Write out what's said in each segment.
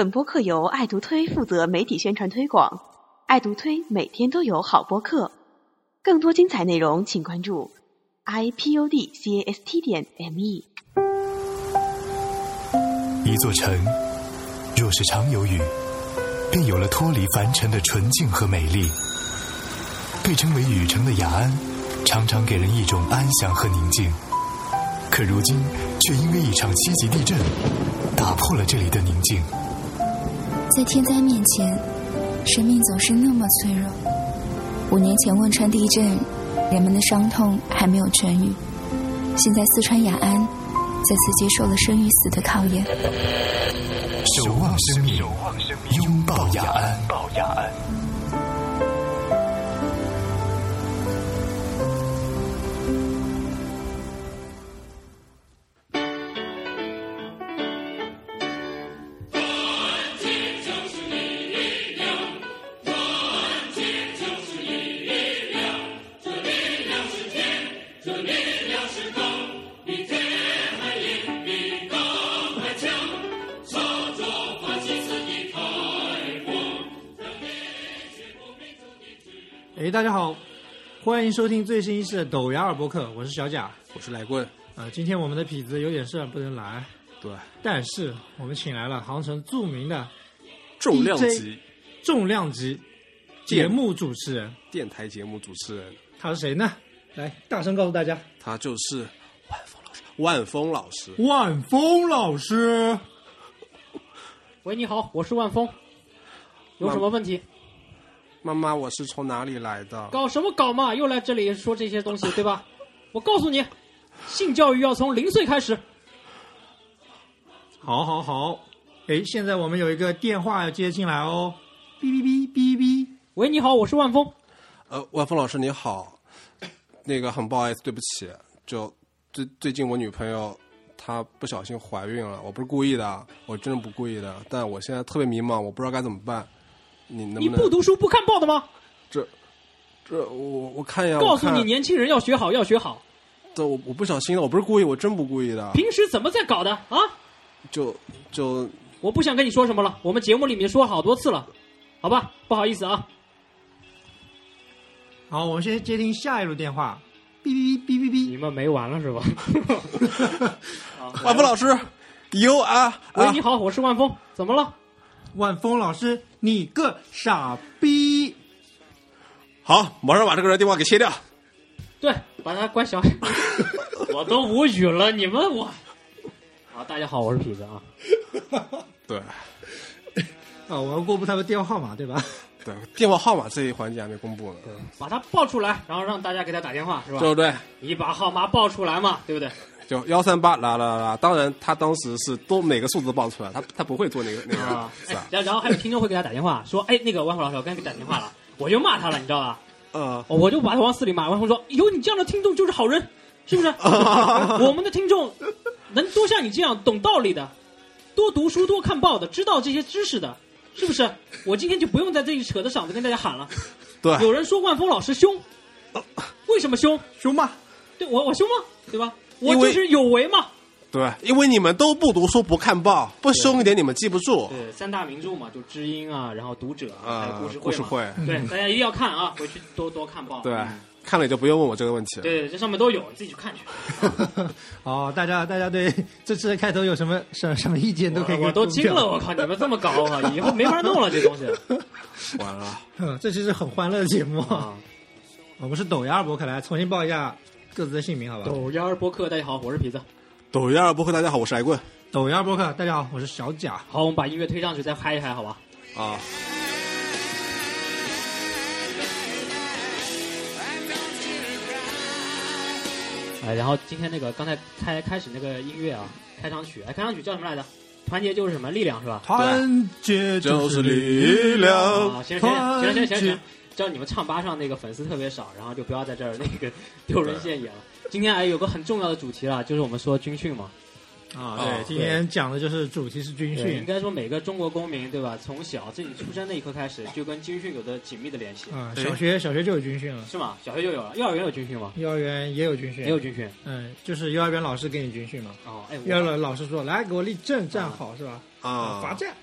本播客由爱读推负责媒体宣传推广，爱读推每天都有好播客，更多精彩内容请关注 i p u d c a s t 点 m e。一座城，若是常有雨，便有了脱离凡尘的纯净和美丽。被称为雨城的雅安，常常给人一种安详和宁静。可如今，却因为一场七级地震，打破了这里的宁静。在天灾面前，生命总是那么脆弱。五年前汶川地震，人们的伤痛还没有痊愈。现在四川雅安再次接受了生与死的考验。守望生命，拥抱雅安。欢迎收听最新一期的抖牙尔播客，我是小贾，我是来棍。呃，今天我们的痞子有点事不能来，对，但是我们请来了杭城著名的重量级、重量级节目主持人，电台节目主持人，他是谁呢？来，大声告诉大家，他就是万峰老师。万峰老师，万峰老师，喂，你好，我是万峰，有什么问题？妈妈，我是从哪里来的？搞什么搞嘛？又来这里说这些东西，对吧？我告诉你，性教育要从零岁开始。好，好，好。哎，现在我们有一个电话要接进来哦。哔哔哔哔哔。喂，你好，我是万峰。呃，万峰老师你好。那个很不好意思，对不起，就最最近我女朋友她不小心怀孕了，我不是故意的，我真的不故意的。但我现在特别迷茫，我不知道该怎么办。你能你不读书不看报的吗？这，这我我看一下。告诉你，年轻人要学好，要学好。这我我不小心的，我不是故意，我真不故意的。平时怎么在搞的啊？就就，我不想跟你说什么了。我们节目里面说好多次了，好吧？不好意思啊。好，我们先接听下一路电话。哔哔哔哔哔哔。你们没完了是吧？万峰老师，有啊。喂，你好，我是万峰，怎么了？万峰老师，你个傻逼！好，马上把这个人电话给切掉。对，把他关小。我都无语了，你问我。好，大家好，我是痞子啊。对。啊，我要公布他的电话号码，对吧？对，电话号码这一环节还没公布呢。对，把他报出来，然后让大家给他打电话，是吧？对不对？你把号码报出来嘛，对不对？就幺三八啦啦啦！当然，他当时是都每个数字报出来，他他不会做那个那个，是吧？然然后还有听众会给他打电话说：“哎，那个万峰老师，我刚才给打电话了，我就骂他了，你知道吧？呃，我就把他往死里骂。万峰说：有你这样的听众就是好人，是不是？我们的听众能多像你这样懂道理的，多读书多看报的，知道这些知识的，是不是？我今天就不用在这里扯着嗓子跟大家喊了。对，有人说万峰老师凶，为什么凶？凶吗？对我我凶吗？对吧？我就是有为嘛。”对，因为你们都不读书不看报，不凶一点你们记不住。对，三大名著嘛，就知音啊，然后读者啊，还有故事会。对，大家一定要看啊，回去多多看报。对，看了就不用问我这个问题了。对，这上面都有，你自己去看去。哦，大家大家对这次的开头有什么什什么意见都可以。我都惊了，我靠，你们这么搞啊，以后没法弄了这东西。完了，这其实很欢乐的节目啊。我们是抖音二博客，来重新报一下各自的姓名，好吧？抖音二博客，大家好，我是皮子。抖音二播客，大家好，我是矮棍。抖音二播客，大家好，我是小贾。好，我们把音乐推上去，再嗨一嗨，好吧？啊。哎，然后今天那个刚才开开始那个音乐啊，开场曲，哎，开场曲叫什么来着？团结就是什么力量是吧？团结就是力量。啊，行行行行行行，叫你们唱吧上那个粉丝特别少，然后就不要在这儿那个丢人现眼了。今天哎有个很重要的主题了，就是我们说军训嘛。啊，对，今天讲的就是主题是军训。应该说每个中国公民，对吧？从小自己出生那一刻开始，就跟军训有着紧密的联系。啊，小学小学就有军训了。是吗？小学就有了。幼儿园有军训吗？幼儿园也有军训。也有军训。嗯，就是幼儿园老师给你军训嘛。哦，哎，幼儿园老师说：“来，给我立正，站好，是吧？”啊，罚站。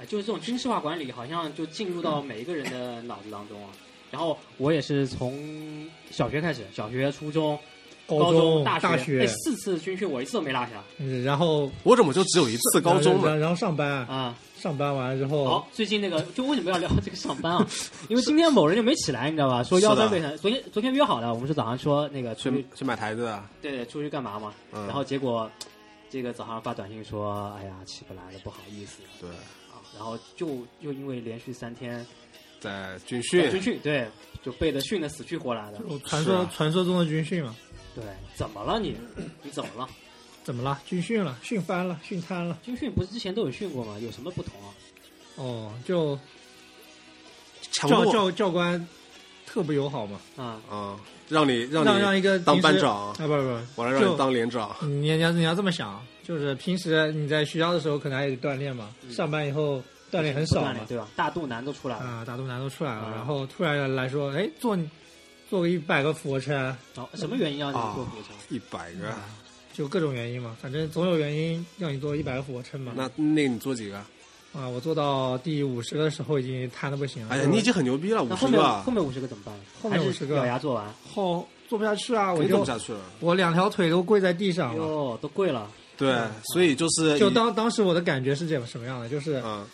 哎就是这种军事化管理，好像就进入到每一个人的脑子当中啊。然后我也是从小学开始，小学、初中、高中、大大学哎，四次军训我一次都没落下嗯然后我怎么就只有一次高中呢？然后上班，啊。上班完了之后好，，最近那个就为什么要聊这个上班啊？因为今天某人就没起来，你知道吧？说腰酸背疼。昨天昨天约好的，我们是早上说那个去去去买台子的，对对，出去干嘛嘛？嗯然后结果这个早上发短信说，哎呀，起不来了，不好意思对，啊。然后就又因为连续三天在军训军训，训，对，就被的训的死去活来的。传说啊传说中的军训嘛，对，怎么了你？你怎么了？怎么了？军训了，训翻了，训瘫了。军训不是之前都有训过吗？有什么不同啊？哦，就教教教官特不友好嘛，啊，啊，让你让让让一个当班长啊，不不不，我来让你当连长，你你要你要这么想，就是平时你在学校的时候可能还得锻炼嘛，嗯上班以后锻炼很少嘛不锻炼，对吧？大肚腩都出来了。啊，大肚腩都出来了，啊然后突然来说，哎，做做个一百个俯卧撑，哦，什么原因让你啊做俯卧撑？一百个，就各种原因嘛，反正总有原因让你做一百个俯卧撑嘛。那那你做几个？啊，我做到第五十个的时候已经瘫的不行了。哎呀，你已经很牛逼了，五那后面十个后，面五十个怎么办？后面还是50个咬牙做完。后做不下去啊，我肯定做就不下去了。我两条腿都跪在地上了。哟，都跪了。对，所以就是就当当时我的感觉是这样什么样的，就是嗯。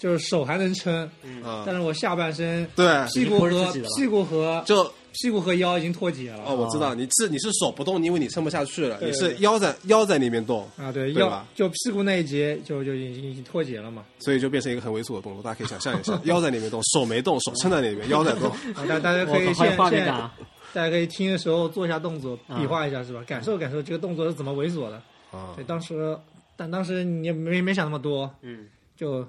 就是手还能撑，嗯，嗯，但是我下半身对，屁股和屁股和就屁股和腰已经脱节了。哦，我知道你是你是手不动，因为你撑不下去了，你是腰在腰在那边动，啊，对，腰就屁股那一节就就已经已经脱节了嘛。所以就变成一个很猥琐的动作，大家可以想象一下，腰在那边动，手没动，手撑在那边，腰在动，啊，大大家可以我靠，好有现现在画面感啊！大家可以听的时候做一下动作，啊比划一下是吧？感受感受这个动作是怎么猥琐的。啊。对，当时但当时你也没没想那么多，嗯。就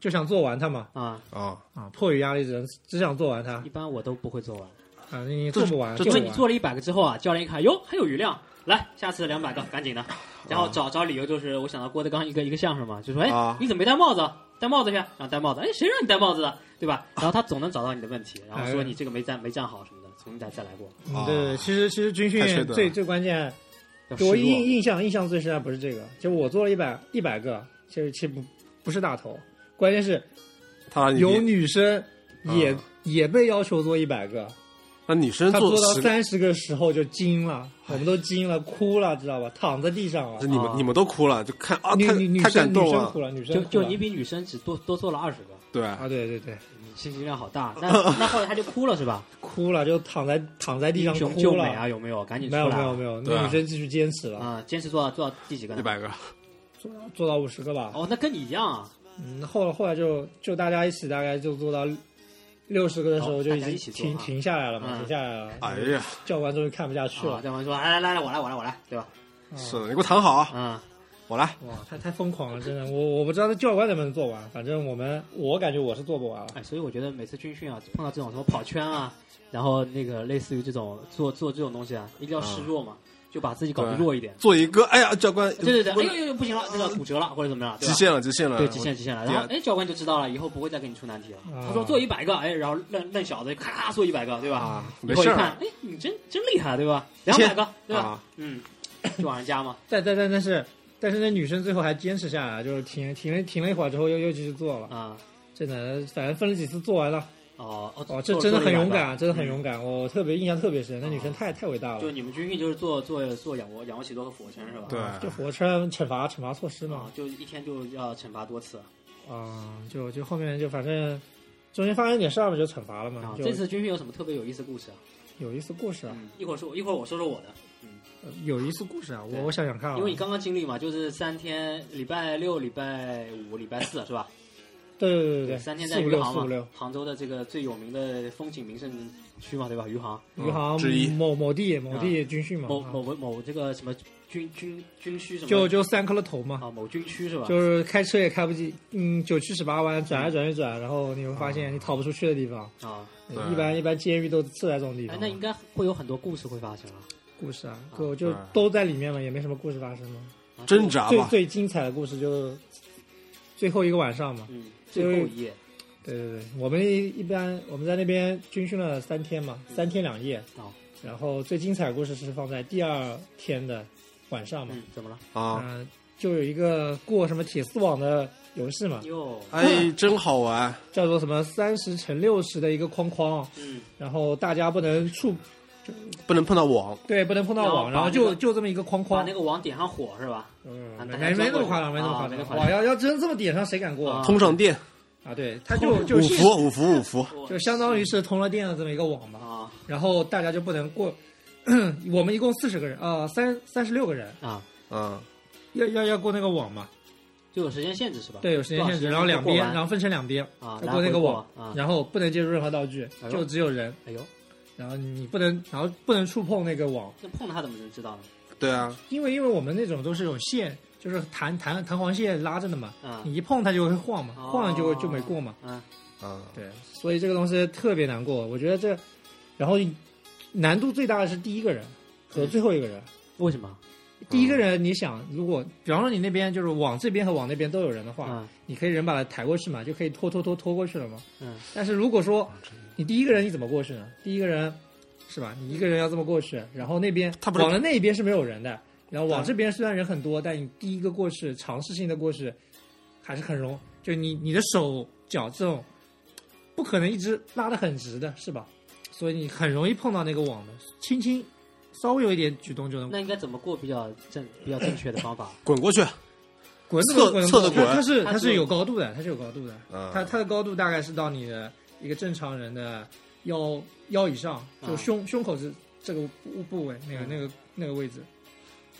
就想做完它嘛。啊，啊，啊，迫于压力只能只想做完它。一般我都不会做完，啊，你做不完，这因做不完为你做了一百个之后啊，教练一看，哟，还有余量，来，下次两百个，赶紧的。然后找找理由就是，我想到郭德纲一个一个相声嘛，就说，哎啊，你怎么没戴帽子？戴帽子去，然后戴帽子，哎，谁让你戴帽子的，对吧？然后他总能找到你的问题，然后说哎。你这个没站没站好什么的，重新再再来过。对对，其实其实军训太缺德了。最最关键，我印印象印象最深的不是这个，就我做了一百一百个，其实其实不不是大头，关键是他有女生也、啊。也被要求做一百个，那女生她做到三十个时候就惊了，我们都惊了，哭了，知道吧？躺在地上了。你们啊。你们都哭了，就看啊，女太太女女生女感动了，生哭了，女生就就你比女生只多多做了二十个，对，啊，对对对，你信息量好大。那 那后来他就哭了是吧？哭了就躺在躺在地上哭了。雄救美啊，有没有？赶紧出没来没。有没有没有，那女生继续坚持了，啊，坚持做到做到第几个呢？一百个，做到做到五十个吧。哦，那跟你一样啊。嗯，后来后来就就大家一起大概就做到六十个的时候就已经停停下来了嘛，嗯停下来了。哎呀，教官终于看不下去啊，了，教官说：“来来来来，我来我来我来，对吧是的，你给我躺好，？”啊，我来，哇，太太疯狂了，真的，我我不知道这教官能不能做完，反正我们我感觉我是做不完了。哎，所以我觉得每次军训啊，碰到这种什么跑圈啊，然后那个类似于这种做做这种东西啊，一定要示弱嘛，就把自己搞得弱一点。做一个，哎呀，教官，对对对，不哎呦呦呦，不行了，这个骨折了或者怎么样，极限了，极限了，对，极限极限了。然后哎，教官就知道了，以后不会再给你出难题了。啊他说做一百个，哎，然后愣愣小子咔做一百个，对吧？没事看，哎，你真真厉害，对吧？两百个，对吧？啊，嗯，就往上加嘛。但但但但是但是那女生最后还坚持下来，就是停停了停了一会儿之后又又继续做了，啊，真的，反正分了几次做完了，哦哦，哇，这真的很勇。敢，真的很勇敢，我特别印象特别深，那女生太太伟大了。就你们军训就是做做做仰卧仰卧起坐和俯卧撑是吧？对就俯卧撑惩罚惩罚措施嘛啊，，就一天就要惩罚多次啊，就就后面就反正中间发生点事儿嘛，就惩罚了嘛这次军训有什么特别有意思故事啊？有意思故事啊，嗯，一会儿说，一会儿我说说我的。有一次故事啊，我我想想看啊，因为你刚刚经历嘛，就是三天，礼拜六、礼拜五、礼拜四是吧？对对对对对，三天四五六在余杭四五六。嘛，，杭州的这个最有名的风景名胜区嘛，对吧？余杭余杭之一。某某地某地军训嘛，啊。某某某某这个什么军军军区什么？就就三颗了头嘛，啊某军区是吧？就是开车也开不进，嗯，九曲十八弯，转来转去转，然后你会发现你逃不出去的地方，啊，一般一般监狱都设在这种地方，。哎那应该会有很多故事会发生啊。故事啊，就就都在里面了，也没什么故事发生嘛。啊挣扎，最最精彩的故事就最后一个晚上嘛，嗯，最后一夜对对对，我们一一般我们在那边军训了三天嘛，三天两夜。哦。然后最精彩的故事是放在第二天的晚上嘛，嗯，怎么了？啊，嗯、就有一个过什么铁丝网的游戏嘛，哟，哎，真好玩。叫做什么三十乘六十的一个框框，嗯，然后大家不能触，不能碰到网，对，不能碰到网，然后就就这么一个框框。把框那，个网点上火是吧？嗯，啊没没没那么夸张，没那么夸张，哇，要要真这么点上，谁敢过？啊。通上电，啊？对，它就就五伏五伏五伏，就相当于是通了电的这么一个网嘛，啊。然后大家就不能过，我们一共四十个人啊，三三十六个人，啊，嗯，要要要过那个网嘛，就有时间限制是吧？对，有时间限制，然后两边，然后分成两边，啊，要过那个网，啊，然后不能接触任何道具就只有人，哎呦，然后你不能，然后不能触碰那个网，那碰了他怎么就知道呢？对啊，因为因为我们那种都是有线，就是弹弹弹簧线拉着的嘛，啊你一碰它就会晃嘛，哦。晃了就就没过嘛，嗯。嗯，对，所以这个东西特别难过，我觉得这，然后难度最大的是第一个人和最后一个人。为什么？第一个人，你想，如果比方说你那边就是往这边和往那边都有人的话，嗯。你可以人把它抬过去嘛，就可以拖拖拖拖过去了嘛。嗯。但是如果说你第一个人你怎么过去呢？第一个人是吧？你一个人要这么过去，然后那边他不是往的那一边是没有人的，然后往这边虽然人很多，但你第一个过去尝试性的过去还是很容，就你你的手脚这种不可能一直拉得很直的，是吧？所以你很容易碰到那个网的，轻轻稍微有一点举动就能那应该怎么过比较正比较正确的方法？滚过去，滚侧滚侧着滚它它是它是它是有高度的，它是有高度的，嗯它它的高度大概是到你的一个正常人的腰腰以上，就啊。胸胸口是这个部部位，那个嗯。那个那个位置，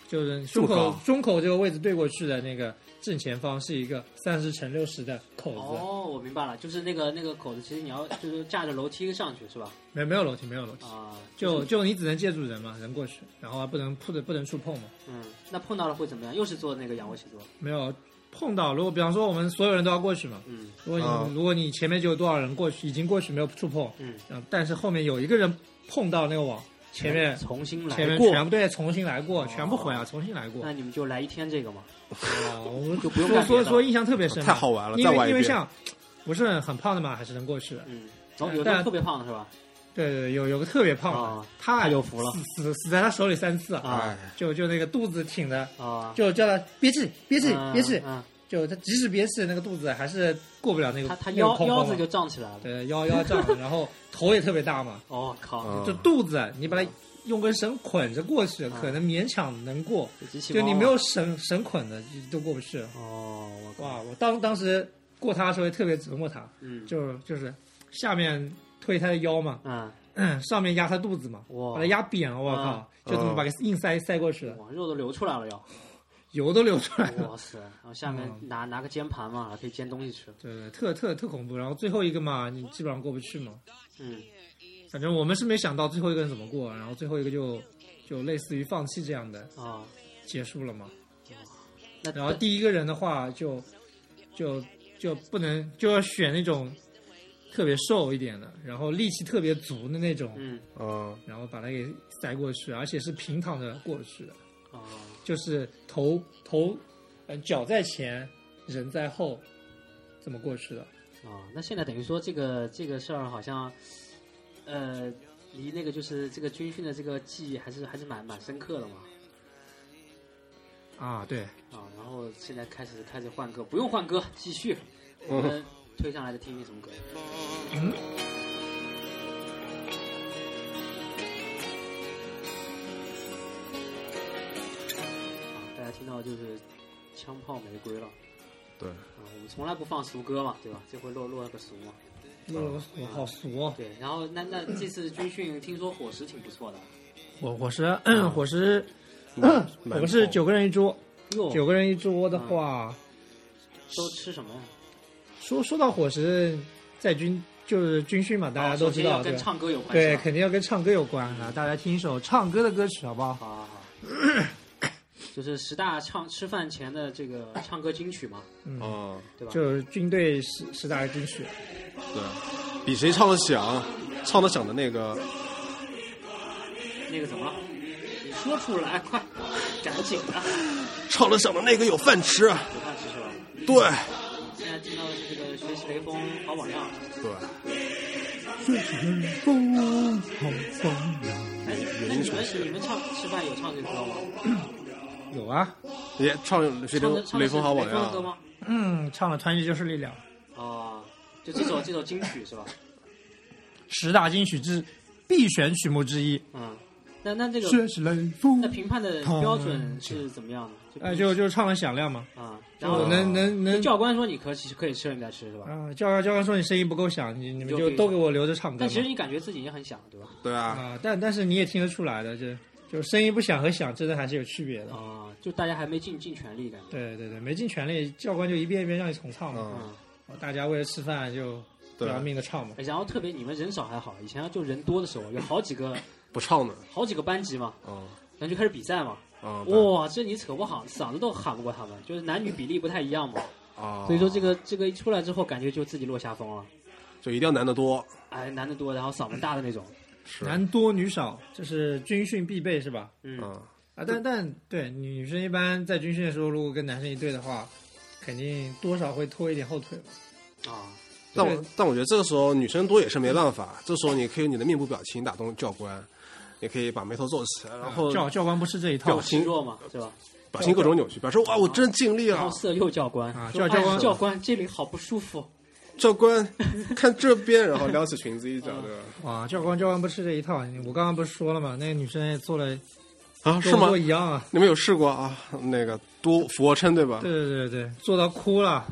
就是胸口胸口这个位置对过去的那个正前方是一个三十乘六十的口子，哦，我明白了，就是那个那个口子，其实你要就是架着楼梯上去是吧？没没有楼梯，没有楼梯，啊，就就你只能借助人嘛，人过去，然后还不能不能不能触碰嘛，嗯，那碰到了会怎么样？又是做那个仰卧起坐？没有碰到，如果比方说我们所有人都要过去嘛，嗯如果你、啊如果你前面就有多少人过去，已经过去没有触碰，嗯，然后但是后面有一个人碰到那个网，前面重新来前面过，全部对重新来过，哦全部回啊，重新来过。那你们就来一天这个嘛？啊，我们 就不用所干别的以所以所以印象特别深嘛，太好玩了因再玩一遍为因为像不是很胖的嘛，还是能过去的。嗯，然后有但的特别胖的是吧？对对，对有有个特别胖的啊，他太有福了。死死死在他手里三次，啊。哎，就就那个肚子挺的，啊，就叫他憋气憋气嗯憋气，嗯，就他即使憋气，那个肚子还是过不了那个他他腰腰子就胀起来了。对腰腰胀，然后头也特别大嘛，哦靠，嗯就肚子你把它用根绳捆着过去，啊。可能勉强能过，就你没有绳绳捆的都过不去。哦，我靠，哇，我当当时过他的时候也特别折磨他，嗯。就就是下面推他的腰嘛，嗯，上面压他肚子嘛，哇把他压扁了，我靠啊，就这么把个硬塞塞过去了，哇，肉都流出来了要，油都流出来了。哇塞，然后下面嗯拿拿个煎盘嘛，可以煎东西吃。对对，特特特恐怖。然后最后一个嘛，你基本上过不去嘛。嗯，反正我们是没想到最后一个人怎么过，然后最后一个就就类似于放弃这样的啊，结束了嘛。那然后第一个人的话就就就不能就要选那种特别瘦一点的，然后力气特别足的那种，嗯。哦，然后把它给塞过去，而且是平躺着过去的，哦，就是头头呃脚在前，人在后，这么过去的。哦，那现在等于说这个这个事儿好像，呃，离那个就是这个军训的这个记忆还是还是蛮蛮深刻的嘛。啊，对，啊，然后现在开始开始换歌，不用换歌，继续，我们推上来的听听什么歌？啊，大家听到就是枪炮玫瑰了。对，啊，我们从来不放俗歌嘛，对吧？这回落落了个俗嘛。落了个俗好俗哦，对，然后那那这次军训听说伙食挺不错的，伙伙食伙食，我们是九个人一桌，哟，九个人一桌的话，都吃什么呀？说说到伙食，在军就是军训嘛，大家都知道，跟对唱歌有关系对，肯定要跟唱歌有关啊！大家听一首唱歌的歌曲好不好？好好好，就是十大唱吃饭前的这个唱歌金曲嘛，嗯，对吧？就是军队十十大金曲，对，比谁唱的响，唱的响的那个，那个怎么了？你说出来，快，赶紧的，唱的响的那个有饭吃。有饭吃是吧？对，现在听到的是这个学习雷锋好榜样。哎，那你们你们唱吃饭有唱这歌吗？有啊，也唱谁唱的唱的是雷锋好榜样。歌吗？嗯，唱了《团结就是力量》，哦，就这首这首金曲是吧？十大金曲之必选曲目之一。嗯，那那这个学习雷锋那评判的标准是怎么样的？哎，就就唱了响亮嘛，啊，然后能能能教官说你可可以吃了，你再吃是吧？啊，教官教官说你声音不够响，你你们就都给我留着唱歌但。其实你感觉自己已经很响了，对吧？对啊，啊，但但是你也听得出来的，就就声音不响和响真的还是有区别的。啊，就大家还没尽尽全力感觉。对对对，没尽全力，教官就一遍一遍让你重唱嘛。嗯，嗯，大家为了吃饭就不要命的唱嘛。哎然后特别你们人少还好，以前就人多的时候，有好几个不唱的，好几个班级嘛，嗯然后就开始比赛嘛。哇，这你扯不好，嗓子都喊不过他们，就是男女比例不太一样嘛。啊，所以说这个这个一出来之后，感觉就自己落下风了。就一定要男的多，哎，男的多，然后嗓门大的那种。是，男多女少，这是军训必备是吧？嗯，嗯，啊，但但对女生一般在军训的时候，如果跟男生一队的话，肯定多少会拖一点后腿嘛。啊，但我但我觉得这个时候女生多也是没办法，这时候你可以用你的面部表情打动教官，也可以把眉头皱起来，然后教教官不是这一套表情弱嘛，对吧？表情各种扭曲，表示哇我真尽力了，然后色诱教官啊说教教官哎教官这里好不舒服。教官看这边，然后撩起裙子一角，对吧？啊，教官教官不是这一套。我刚刚不是说了吗？那个女生也做了啊，是吗？一样啊。你们有试过啊？那个多俯卧撑对吧？对对对对，做到哭了。啊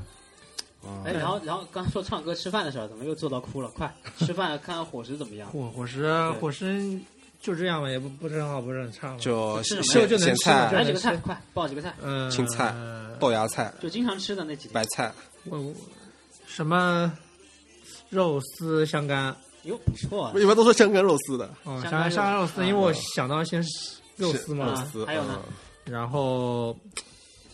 哎，然后然后刚说唱歌吃饭的事儿，怎么又做到哭了？快吃饭看看伙食怎么样？伙伙食伙食就这样吧，也不不是很好，不是很差嘛。就就就能咸吃来几个菜，快报几个菜，嗯，青菜豆芽菜、就经常吃的那几个。白菜，我我什么肉丝香干？哟，不错啊。一般都说香干肉丝的，哦，香香干香干肉丝，啊。因为我想到先是肉丝肉嘛，丝，还有呢？嗯。然后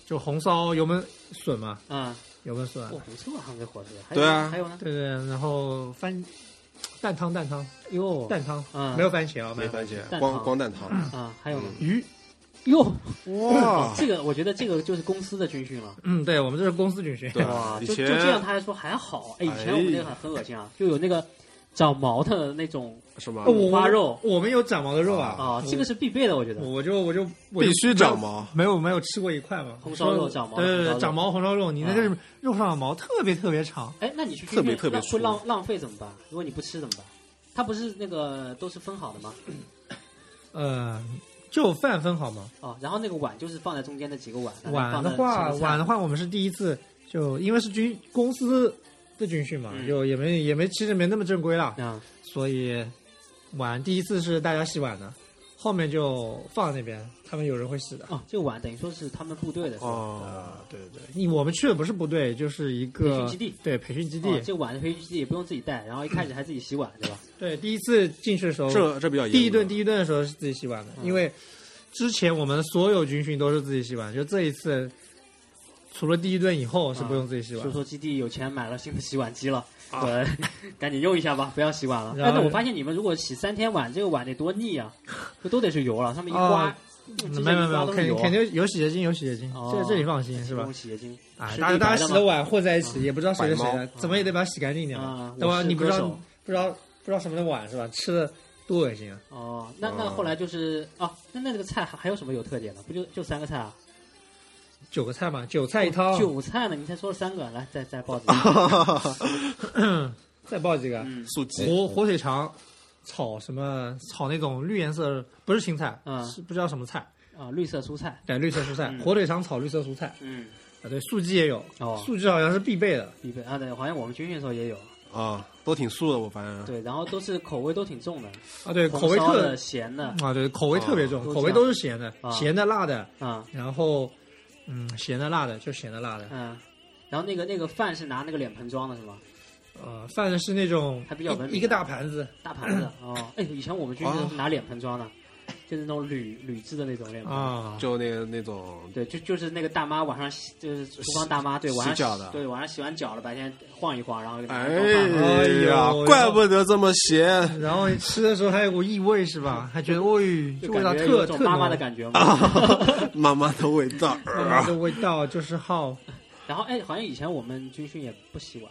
就红烧油焖笋嘛，嗯，油焖笋，哇，不错啊，这伙食。对啊。还有呢？对对，然后番蛋汤蛋汤。哟，蛋汤，啊。没有番茄啊，没番茄，光光蛋汤，啊，还有？鱼，哟，哇，这个我觉得这个就是公司的军训了。嗯，对我们这是公司军训，对哇，就就这样，他还说还好。哎，以前我们那个很很恶心啊，就有那个长毛的那种是吗哦？五花肉我们有长毛的肉啊，啊，这个是必备的，我觉得。我就我就我就必须长毛，没有没有吃过一块嘛，红烧肉长毛对对对，长毛红烧肉，你那个啊肉上的毛特别特别长，哎，那你去特别特别粗浪浪费怎么办？如果你不吃怎么办？它不是那个都是分好的吗？呃，就饭分好吗？哦，然后那个碗就是放在中间的几个碗。碗的话，碗的话，我们是第一次，就因为是军公司的军训嘛，嗯就也没也没其实没那么正规了，啊，所以碗第一次是大家洗碗的，后面就放在那边，他们有人会洗的。哦，这个碗等于说是他们部队的是吧？哦，啊，对对对，你我们去的不是部队，就是一个培训基地对培训基地。哦，这个碗的培训基地也不用自己带，然后一开始还自己洗碗，对吧？对，第一次进去的时候，这这比较严第一顿第一顿的时候是自己洗碗的，嗯因为之前我们所有军训都是自己洗碗，就这一次除了第一顿以后是不用自己洗碗就。说基地有钱买了新的洗碗机了，啊对，赶紧用一下吧，不要洗碗了。但是我发现你们如果洗三天碗，这个碗得多腻啊，这都得是油了，上面一刮没有没有没有，肯这些一刮都是油肯定有洗洁精，有洗洁精，哦这这你放心是吧用？洗洁精啊，是大家洗的碗混在一起，也不知道谁的谁的，怎么也得把它洗干净一点嘛啊。对吧？你不知道不知道不知道什么的碗是吧？吃的多恶心啊！哦，那那哦后来就是哦，那那这个菜还还有什么有特点的？不就就三个菜啊？九个菜嘛，韭菜一汤，韭菜呢？你才说了三个，来再再报几个。再报几个，嗯。素鸡，火火腿肠，炒什么炒那种绿颜色，不是青菜，嗯。是不知道什么菜，啊，绿色蔬菜。对，绿色蔬菜，嗯。火腿肠炒绿色蔬菜。嗯，啊，对，素鸡也有，哦，素鸡好像是必备的，必备啊，对，好像我们军训的时候也有。啊，都挺素的，我发现。对，然后都是口味都挺重的，啊，对，口味特、咸的，啊，对，口味特别重，哦口味都是咸的，啊。咸的、辣的，啊。然后嗯，咸的、辣的，就咸的、辣的，嗯，然后那个那个饭是拿那个脸盆装的是吗？呃，饭是那种还比较文明一一个大盘子，大盘子哦，哎，以前我们军训都是拿脸盆装的，就是那种铝铝制的那种脸盆。啊，就那个那种对，就就是那个大妈晚上洗，就是厨房大妈，对，晚上洗脚的对，晚上洗完脚了，白天晃一晃，然后给大哎呀，怪不得这么咸。然后你吃的时候还有股异味是吧？还觉得哦，这就味道特特种妈妈的感觉嘛。妈妈的味道。妈妈的味道就是好，然后哎，好像以前我们军训也不洗碗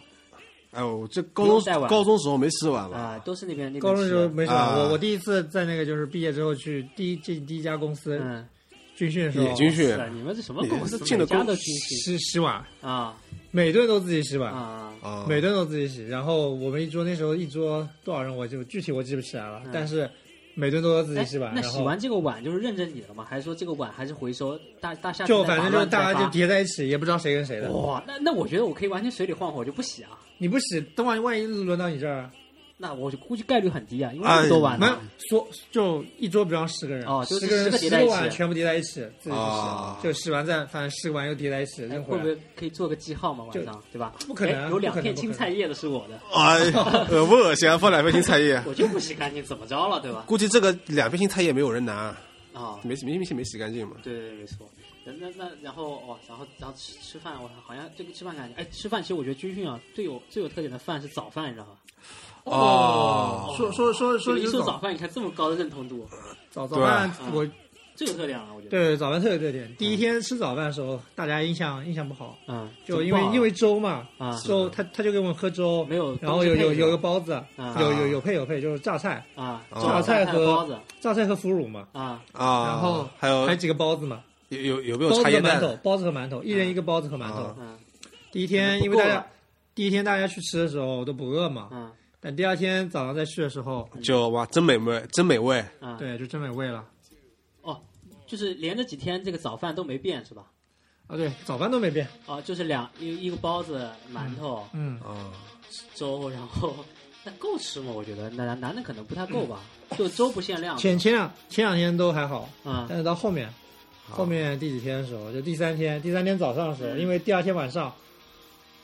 哎呦，这高中高中时候没洗碗啊？，都是那边那边高中时候没啥。啊。我我第一次在那个就是毕业之后去第一进第一家公司，嗯。军训的时候。野军训。你们这什么公司？进了公每家都军训。洗洗碗，啊。每顿都自己洗碗，啊。啊，每顿都自己洗。然后我们一桌那时候一桌多少人，我就具体我记不起来了，嗯。但是每顿都要自己哎洗碗。那洗完这个碗就是认着你了吗？还是说这个碗还是回收？大大下次就反正就是大家就叠在一起，也不知道谁跟谁的。哇，那那我觉得我可以完全水里晃晃，我就不洗啊。你不洗，等万万一轮到你这儿，那我就估计概率很低啊，因为哎那么多碗没有呢。说就一桌，比方十个人，哦就是十个人十个叠在一起碗全部叠在一起，自己去洗，啊就洗完再反正十个碗又叠在一起哎扔回来。会不会可以做个记号嘛？晚上对吧？不可能哎有两片青菜叶的是我的，哎呀，恶不恶心啊？放两片青菜叶，我就不洗干净，怎么着了，对吧？估计这个两片青菜叶没有人拿，啊，没没没洗没洗干净嘛。对对对，没错。那那那然后哦，然后然后吃吃饭，我好像这个吃饭感觉，哎，吃饭其实我觉得军训啊最有最有特点的饭是早饭，你知道吧？哦，说说说说一说早饭，你看这么高的认同度，早早饭啊，我最有特点了，我觉得。对早饭特有特点。第一天吃早饭的时候，大家印象印象不好，嗯，就因为因为粥嘛，啊粥他他就给我们喝粥，没有然后有有有个包子，啊有有有配有配，就是榨菜，啊，啊榨菜和包子。榨菜和腐乳嘛，啊。啊，然后还有还有几个包子嘛，有有有没有包子馒头，包子和馒头，一人一个包子和馒头第一天因为大家第一天大家去吃的时候都不饿嘛，嗯但第二天早上再去的时候，就哇，真美味，真美味。嗯，对，就真美味了。哦，就是连着几天这个早饭都没变是吧？啊，对，早饭都没变，哦，就是两一一个包子、馒头、嗯，啊，粥，然后 那够吃吗？我觉得男男的可能不太够吧，就粥不限量。前前两前两天都还好，嗯但是到后面，后面第几天的时候，就第三天，第三天早上的时候，因为第二天晚上，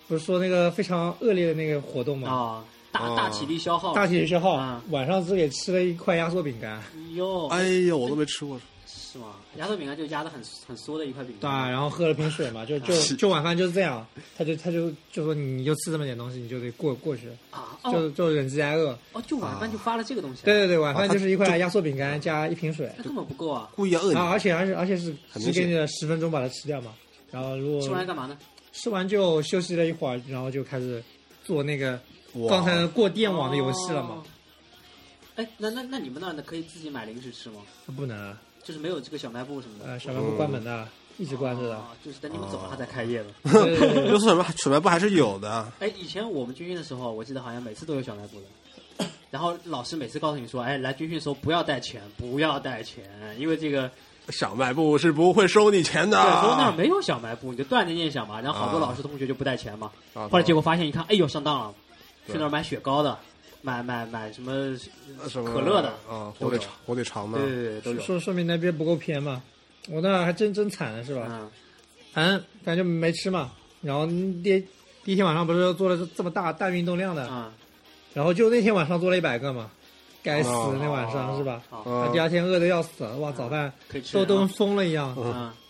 不是说那个非常恶劣的那个活动嘛，啊，大哦大体力消耗。大体力消耗啊，晚上只给吃了一块压缩饼干，哟，哎呦，我都没吃过。是吗？压缩饼干就压的很很缩的一块饼干对，啊。然后喝了瓶水嘛，就就就晚饭就是这样，他就他就就说你就吃这么点东西，你就得过过去，啊哦就就忍饥挨饿。哦，就晚饭就发了这个东西。对，对对，晚饭就是一块压缩饼干加一瓶水，那根本不够啊！故意饿你啊，而且而且而且是只给你了十分钟把它吃掉嘛，然后如果吃完干嘛呢？吃完就休息了一会儿，然后就开始做那个哇刚才过电网的游戏了嘛哦。。哎，那那那你们那儿的可以自己买零食吃吗？不能啊，就是没有这个小卖部什么的。呃，小卖部关门的，一直关着的。哦就是等你们走了，他才开业的。就是什么小卖部还是有的。哎，以前我们军训的时候，我记得好像每次都有小卖部的。然后老师每次告诉你说，哎，来军训的时候不要带钱，不要带钱，因为这个小卖部是不会收你钱的。对说那儿没有小卖部，你就断着念想嘛。然后好多啊老师同学就不带钱嘛。啊后来结果发现一看，哎呦上当了，对去那儿买雪糕的，买买买什么什么可乐的啊，火腿肠，火腿肠的对。对对都有。说说明那边不够偏嘛。我那还真真惨了是吧？嗯反正反正就没吃嘛。然后第第一天晚上不是做了这这么大大运动量的，嗯，然后就那天晚上做了一百个嘛，该死哦那晚上是吧？第二天饿得要死，哇，早饭可以吃都都啊疯了一样。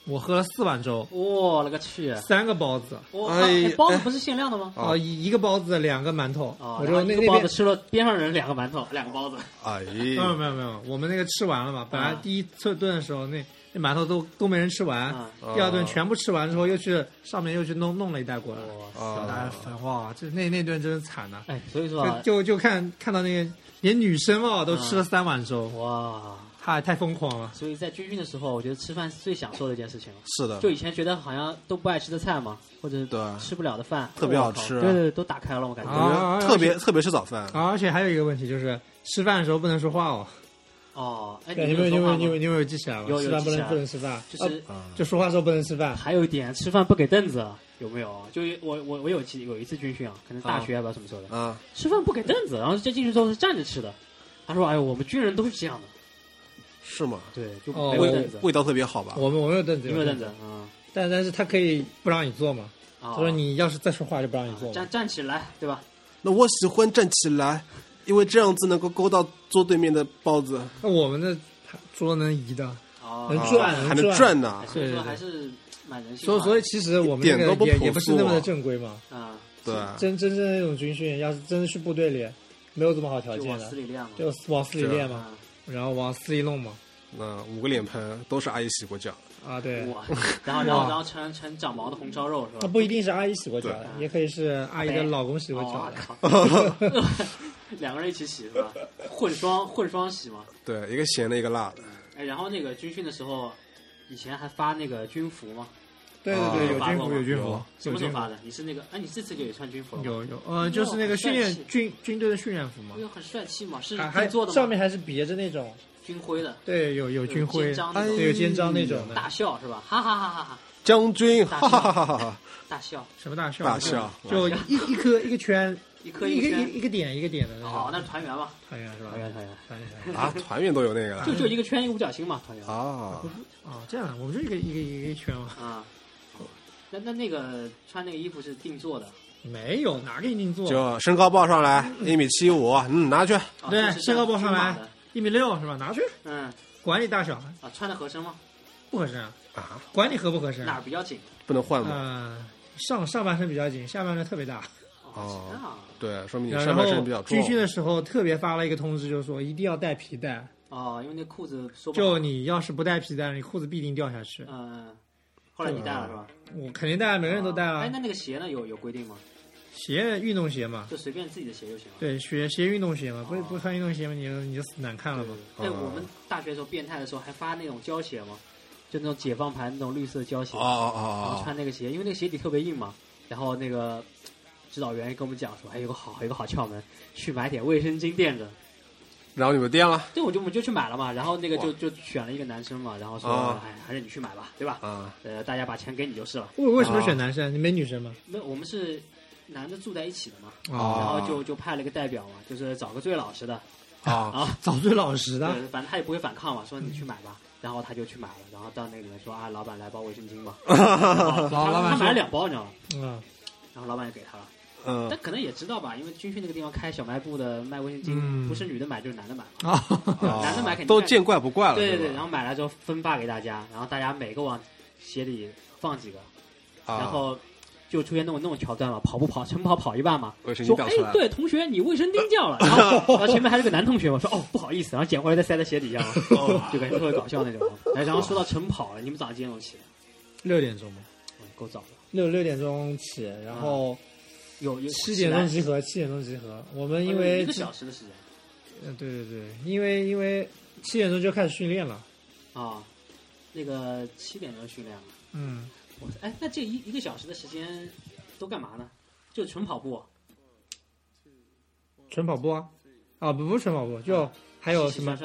嗯，我喝了四碗粥，我勒个去！三个包子，哇，哎哎包子不是限量的吗？啊，一一个包子，两个馒头，哦，我然后就那个包子吃了边上人两个馒头，两个包子。哎，没有没有没有，我们那个吃完了嘛，本来啊第一次顿的时候，那那馒头都都没人吃完，嗯啊。第二顿全部吃完之后，又去上面又去弄弄了一袋过来，哇小大家啊，分哇，这那那顿真是惨呐、哎，所以说啊，就就就看看到那个连女生哦都吃了三碗粥，哇，太太疯狂了。所以在军训的时候，我觉得吃饭是最享受的一件事情了。是的，就以前觉得好像都不爱吃的菜嘛，或者对吃不了的饭，特别好吃对对对，都打开了，我感觉。啊特别特别是早饭，啊而且还有一个问题就是吃饭的时候不能说话哦，哦，哎，你有你们你们你们有记起来吗？有有吃饭不能记起来不能吃饭，就是就说话时候不能吃饭。还有一点，吃饭不给凳子，有没有？就我我我有记有一次军训啊，可能大学也不知道什么时候的，啊，吃饭不给凳子，然后这进去之后是站着吃的。他说：“哎呦，我们军人都是这样的，是吗？对，就哦没有凳子，味道特别好吧？我们我们有凳子，有没有凳子？啊？但但是他可以不让你坐嘛。啊他说你要是再说话就不让你坐嘛。站站起来，对吧？那我喜欢站起来，因为这样子能够勾到桌对面的包子，那我们的桌能移的，哦能转啊还能转转呢。所以说还是蛮人性所以。所以其实我们点都不个也朴素啊也不是那么的正规嘛。啊，对，真真正那种军训，要是真的去部队里，没有这么好条件的就往死，里练嘛。然后往死里弄嘛。那五个脸盆都是阿姨洗过脚，啊，对，哇，然后然后然后成成长毛的红烧肉是吧？那不一定是阿姨洗过脚的，也可以是阿姨的老公洗过脚 两个人一起洗是吧？混双混双洗嘛。对，一个咸的，一个辣的。哎，然后那个军训的时候，以前还发那个军服吗？对对对，有军服有军服，什么时候发的？你是那个？哎，你这次就也穿军服了？有有呃，就是那个训练军军队的训练服嘛因为，很帅气嘛，是还还做的吗？上面还是别着那种，军徽的，对，有有军徽，对，有肩章那种的，大笑是吧？哈哈哈哈哈！将军，大哈哈哈哈哈！大笑，什么大笑？大笑就一一颗一个圈，一颗一个一一一个点一个点的那哦，种那是团圆嘛，团圆是吧？团圆团圆，团圆团圆啊，团员都有那个就了就一个圈一个五角星嘛，团圆啊！啊，这样，我们就一个一个一个一个圈嘛，啊。那那那个穿那个衣服是定做的，没有哪给你定做？就身高报上来一米七五，嗯，拿去。哦对身高报上来一米六是吧？拿去，嗯管你大小，啊，穿的合身吗？不合身啊，啊，管你合不合身。哪儿比较紧？不能换吗？呃，上上半身比较紧，下半身特别大。哦对，说明你上半身比较壮军。训的时候特别发了一个通知，就是说一定要带皮带，哦，因为那裤子说就你要是不带皮带，你裤子必定掉下去。嗯，后来你带了是吧？我肯定带，每个人都带哎，了那。那个鞋呢？有有规定吗？鞋运动鞋嘛，就随便自己的鞋就行了。对，鞋鞋运动鞋嘛，不哦不穿运动鞋嘛，你就你就难看了嘛。哎，我们大学的时候变态的时候还发那种胶鞋嘛，就那种解放牌那种绿色胶鞋，哦哦然后哦穿那个鞋，因为那个鞋底特别硬嘛。然后那个指导员跟我们讲说，哎有个好，有个好窍门，去买点卫生巾垫着。然后你们店了对我就我们就去买了嘛，然后那个就就选了一个男生嘛，然后说，啊哎，还是你去买吧，对吧？啊？呃，大家把钱给你就是了。为为什么选男生？你没女生吗？那我们是男的住在一起的嘛，然哦后就就派了一个代表嘛，就是找个最老实的啊啊，找最老实的。对，反正他也不会反抗嘛，说你去买吧，然后他就去买了，然后到那里面说啊，老板来包卫生巾吧，老板他买了两包，你知道吗？嗯，然后老板也给他了，嗯。但可能也知道吧，因为军训那个地方开小卖部的卖卫生巾，嗯。不是女的买就是男的买嘛，啊，啊男的买肯定都见怪不怪了，对对对，然后买来之后分发给大家，然后大家每个往鞋里放几个，啊然后就出现那种那种桥段嘛，跑步跑晨跑跑一半嘛，卫生巾说掉了，哎对，同学你卫生巾掉了，然后 然后前面还是个男同学我，说哦不好意思，然后捡回来再塞在鞋底下嘛，就感觉特别搞笑那种。哎，然后说到晨跑了，你们早上几点钟起？的？六点钟吗，嗯，够早的，六六点钟起，然后有有七点钟集合，七点钟集合。我们因为一个小时的时间嗯，对对对，因为因为七点钟就开始训练了。啊，那个七点钟训练了。嗯，我哎，那这一一个小时的时间都干嘛呢？就纯跑步，纯跑步啊，啊不不是纯跑步，就还有什么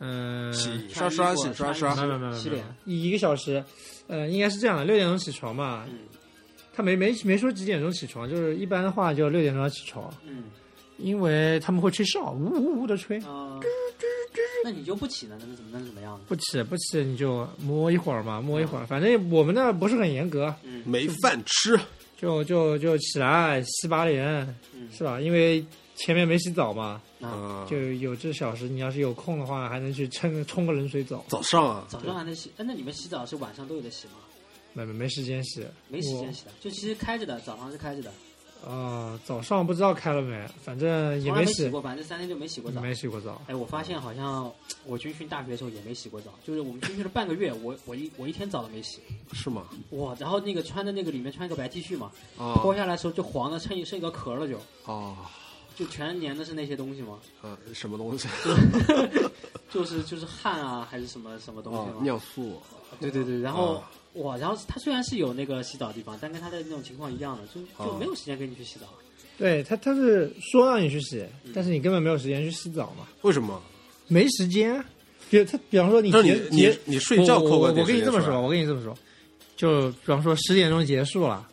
嗯，洗刷刷洗刷刷没有没有没有没有洗脸，一一个小时，呃，应该是这样的，六点钟起床嘛。嗯他没没没说几点钟起床，就是一般的话就六点钟要起床，嗯因为他们会吹哨，呜呜呜的吹。啊，那你就不起呢？那是怎么那怎么样的？不起不起你就摸一会儿嘛，摸一会儿，反正我们那不是很严格，嗯没饭吃，就就就起来洗把脸，嗯是吧？因为前面没洗澡嘛，啊，嗯，就有这小时，你要是有空的话，还能去冲冲个冷水澡。早上啊，早上还能洗？哎，那你们洗澡是晚上都有的洗吗？没没没时间洗，没时间洗的，就其实开着的，早上是开着的，啊、早上不知道开了没，反正也洗没洗，过，反正三天就没洗过澡。没洗过澡。哎，我发现好像我军训大学的时候也没洗过澡，就是我们军训了半个月，我我一我一天澡都没洗。是吗？哇，然后那个穿的那个里面穿一个白 T 恤嘛，啊脱下来的时候就黄的，剩一剩一个壳了就，哦，就全粘的是那些东西吗，呃，什么东西？就是就是汗啊还是什么什么东西。尿素，对对对，然后、啊哇，然后它虽然是有那个洗澡的地方，但跟它的那种情况一样的，就就哦没有时间跟你去洗澡。对他，他是说让你去洗，嗯但是你根本没有时间去洗澡嘛，为什么？没时间啊。就他，比方说你你你结结你睡觉扣个我我我跟你这么说，我跟你这么说，就比方说十点钟结束了，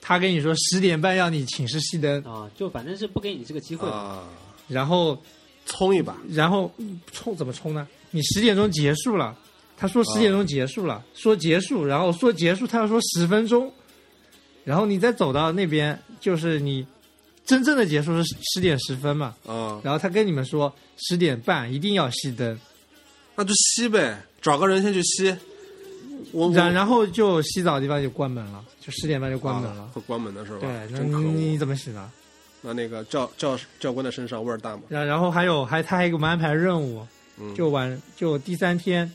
他跟你说十点半要你寝室熄灯，啊，就反正是不给你这个机会。啊，然后冲一把，然后嗯冲怎么冲呢？你十点钟结束了，他说十点钟结束了，说结束，然后说结束，他要说十分钟，然后你再走到那边，就是你真正的结束是十点十分嘛，啊，然后他跟你们说十点半一定要熄灯，那就熄呗，找个人先去熄。我我然然后就洗澡的地方就关门了，就十点半就关门了。啊会关门的是吧？对，那你你。怎么洗呢？那那个教教教官的身上味儿大吗？然然后还有还他还给我们安排任务，嗯，就晚就第三天，